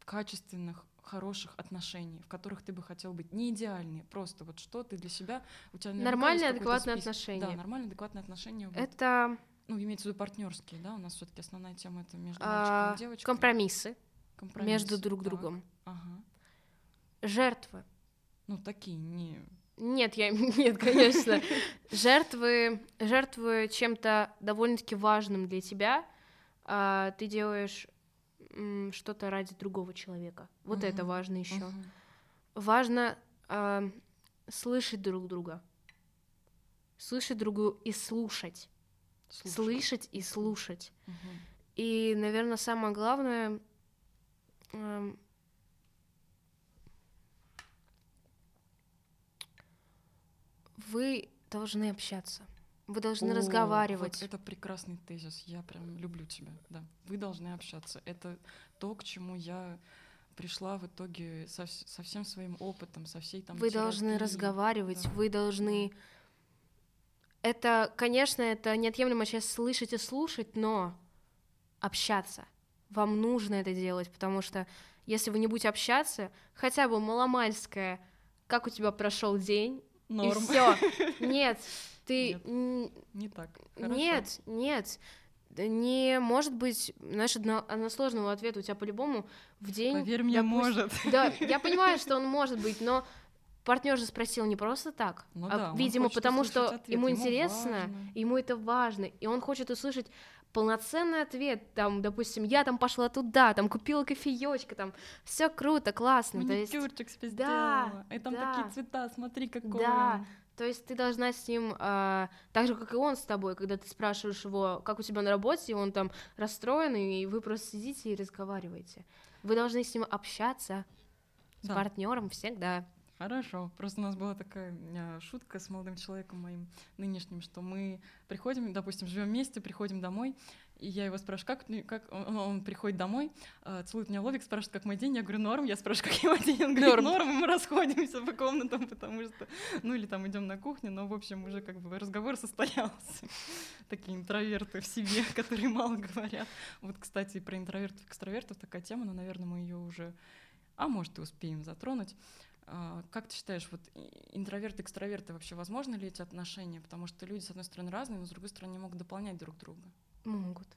B: качественных, хороших отношений, в которых ты бы хотел быть? Не идеальные, просто вот что ты для себя... У тебя
A: Нормальные, адекватные
B: список.
A: отношения.
B: Да, нормальные, адекватные отношения. вот.
A: это
B: Ну, имеется в виду партнерские, да? У нас все-таки основная тема это между
A: а,
B: мальчиком и девочкой.
A: компромиссы
B: Компромисс,
A: между друг
B: так,
A: другом,
B: Ага.
A: жертвы.
B: Ну, такие, не...
A: Нет, я нет, конечно. Жертвы, жертвы чем-то довольно-таки важным для тебя. а, ты делаешь м, что-то ради другого человека. Вот это
B: Мгм,
A: важно еще.
B: Мгм.
A: Важно а, слышать друг друга, слышать другу и слушать,
B: Слушай.
A: слышать и слушать.
B: Мгм.
A: И, наверное, самое главное вы должны общаться. Вы должны
B: О,
A: разговаривать.
B: Вот это прекрасный тезис. Я прям люблю тебя. Да. Вы должны общаться. Это то, к чему я пришла в итоге со, со всем своим опытом, со всей там
A: вы должны
B: терапией.
A: разговаривать,
B: Да,
A: вы должны. Это, конечно, это неотъемлемая часть слышать и слушать, но общаться. Вам нужно это делать, потому что если вы не будете общаться, хотя бы маломальское, как у тебя прошел день,
B: Норм.
A: и все. Нет, ты
B: Нет. Не так. Хорошо.
A: Нет, нет. Не может быть, знаешь, одно- односложного ответа у тебя по-любому в день.
B: Поверь мне,
A: допустим-
B: может.
A: Да, я понимаю, что он может быть, но партнер же спросил не просто так,
B: Ну
A: а,
B: да,
A: видимо, потому что
B: ответ,
A: ему
B: ему
A: интересно,
B: важно.
A: ему это важно, и он хочет услышать полноценный ответ, там, допустим, я там пошла туда, там купила кофеечка, там, все круто, классно.
B: Маникюрчик
A: есть...
B: себе да, и там да, такие цвета, смотри, какой Да, он.
A: то есть ты должна с ним, э, так же, как и он с тобой, когда ты спрашиваешь его, как у тебя на работе, и он там расстроен, и вы просто сидите и разговариваете. Вы должны с ним общаться, да. с партнером всегда.
B: Хорошо. Просто у нас была такая шутка с молодым человеком моим нынешним, что мы приходим, допустим, живем вместе, приходим домой, и я его спрашиваю, как, как он, он приходит домой, э, целует меня лобик, спрашивает, как мой день, я говорю, норм, я спрашиваю, как его день, он говорит, норм, и мы расходимся по комнатам, потому что, ну или там идем на кухню, но, в общем, уже как бы разговор состоялся. Такие интроверты в себе, которые мало говорят. Вот, кстати, про интровертов и экстравертов такая тема, но, наверное, мы ее уже, а может, и успеем затронуть. А, как ты считаешь, вот интроверты, экстраверты, вообще возможно ли эти отношения? Потому что люди, с одной стороны, разные, но с другой стороны, могут дополнять друг друга.
A: Могут.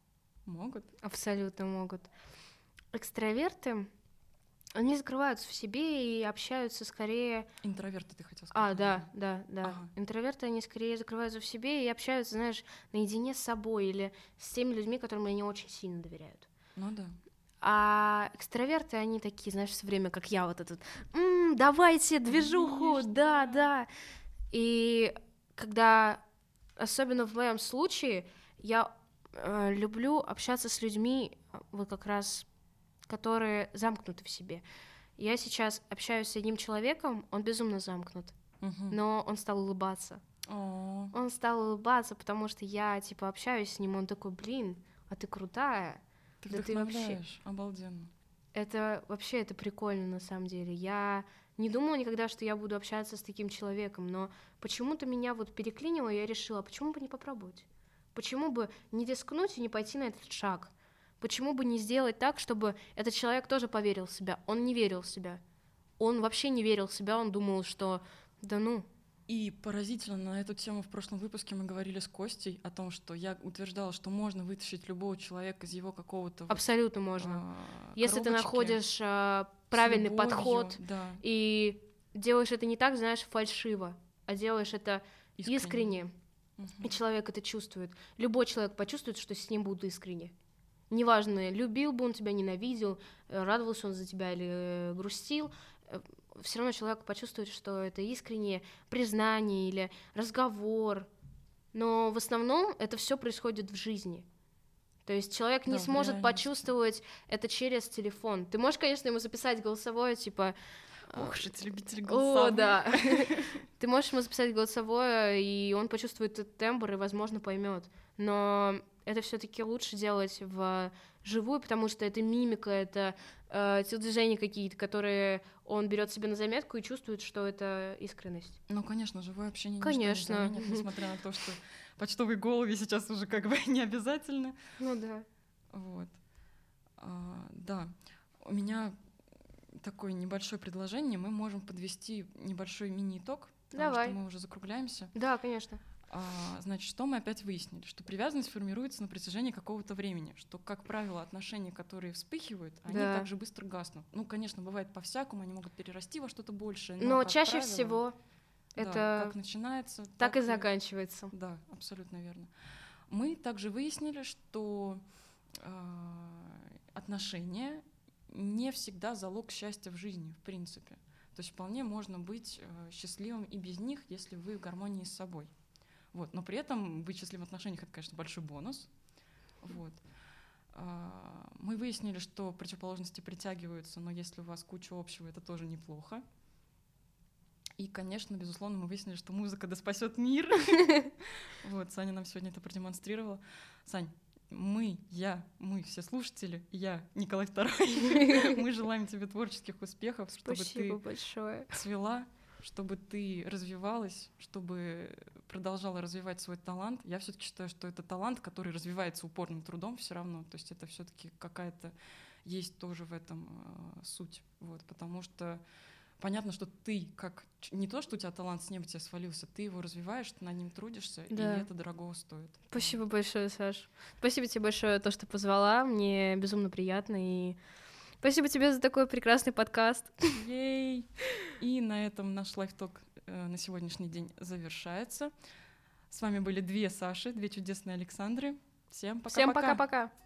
B: Могут?
A: Абсолютно могут. Экстраверты, они закрываются в себе и общаются скорее...
B: Интроверты, ты хотел сказать.
A: А, да, да, да. Ага. Интроверты, они скорее закрываются в себе и общаются, знаешь, наедине с собой или с теми людьми, которым они очень сильно доверяют.
B: Ну да.
A: А экстраверты, они такие, знаешь, все время, как я, вот этот, давайте движуху, Конечно. да, да. И когда, особенно в моем случае, я э, люблю общаться с людьми, вот как раз, которые замкнуты в себе. Я сейчас общаюсь с одним человеком, он безумно замкнут, угу. но он стал улыбаться.
B: О.
A: Он стал улыбаться, потому что я, типа, общаюсь с ним, он такой, блин, а ты крутая.
B: Ты да ты вообще... обалденно.
A: Это вообще это прикольно на самом деле. Я не думала никогда, что я буду общаться с таким человеком, но почему-то меня вот переклинило, и я решила, почему бы не попробовать? Почему бы не рискнуть и не пойти на этот шаг? Почему бы не сделать так, чтобы этот человек тоже поверил в себя? Он не верил в себя. Он вообще не верил в себя, он думал, что да ну,
B: и поразительно, на эту тему в прошлом выпуске мы говорили с Костей о том, что я утверждала, что можно вытащить любого человека из его какого-то...
A: Абсолютно вот, можно. А, Если ты находишь а, правильный любовью, подход
B: да.
A: и делаешь это не так, знаешь, фальшиво, а делаешь это искренне. искренне. Угу. И человек это чувствует. Любой человек почувствует, что с ним будут искренне. Неважно, любил бы он тебя, ненавидел, радовался он за тебя или э, грустил, э, все равно человек почувствует, что это искреннее признание или разговор. Но в основном это все происходит в жизни. То есть человек не да, сможет почувствовать это через телефон. Ты можешь, конечно, ему записать голосовое, типа...
B: Ох, же любитель голосовых.
A: О, да. Ты можешь ему записать голосовое, и он почувствует этот тембр и, возможно, поймет. Но это все-таки лучше делать в живую, потому что это мимика, это э, телодвижения какие-то, которые он берет себе на заметку и чувствует, что это искренность.
B: Ну, конечно, живое общение
A: конечно.
B: не заменит, несмотря на то, что почтовые головы сейчас уже как бы не обязательно.
A: Ну да.
B: Вот. А, да. У меня такое небольшое предложение. Мы можем подвести небольшой мини-итог, потому
A: Давай.
B: что мы уже закругляемся.
A: Да, конечно.
B: А, значит, что мы опять выяснили? Что привязанность формируется на протяжении какого-то времени, что, как правило, отношения, которые вспыхивают, они да. также быстро гаснут. Ну, конечно, бывает по-всякому, они могут перерасти во что-то большее.
A: Но, но чаще правило, всего
B: да, это как начинается,
A: так, так и заканчивается.
B: Да, абсолютно верно. Мы также выяснили, что э, отношения не всегда залог счастья в жизни, в принципе. То есть вполне можно быть э, счастливым и без них, если вы в гармонии с собой. Вот. Но при этом быть счастливым в отношениях — это, конечно, большой бонус. Вот. А, мы выяснили, что противоположности притягиваются, но если у вас куча общего, это тоже неплохо. И, конечно, безусловно, мы выяснили, что музыка да спасет мир. Вот, Саня нам сегодня это продемонстрировала. Сань, мы, я, мы, все слушатели, я, Николай II, мы желаем тебе творческих успехов, чтобы
A: ты большое.
B: цвела, чтобы ты развивалась, чтобы продолжала развивать свой талант. Я все-таки считаю, что это талант, который развивается упорным трудом все равно. То есть это все-таки какая-то есть тоже в этом э, суть. Вот, потому что понятно, что ты как не то, что у тебя талант с неба тебе свалился, ты его развиваешь, ты над ним трудишься, да. и это дорого стоит.
A: Спасибо большое, Саш. Спасибо тебе большое то, что позвала. Мне безумно приятно и Спасибо тебе за такой прекрасный подкаст.
B: Ей! И на этом наш лайфток э, на сегодняшний день завершается. С вами были две Саши, две чудесные Александры. Всем пока-пока.
A: Всем пока-пока.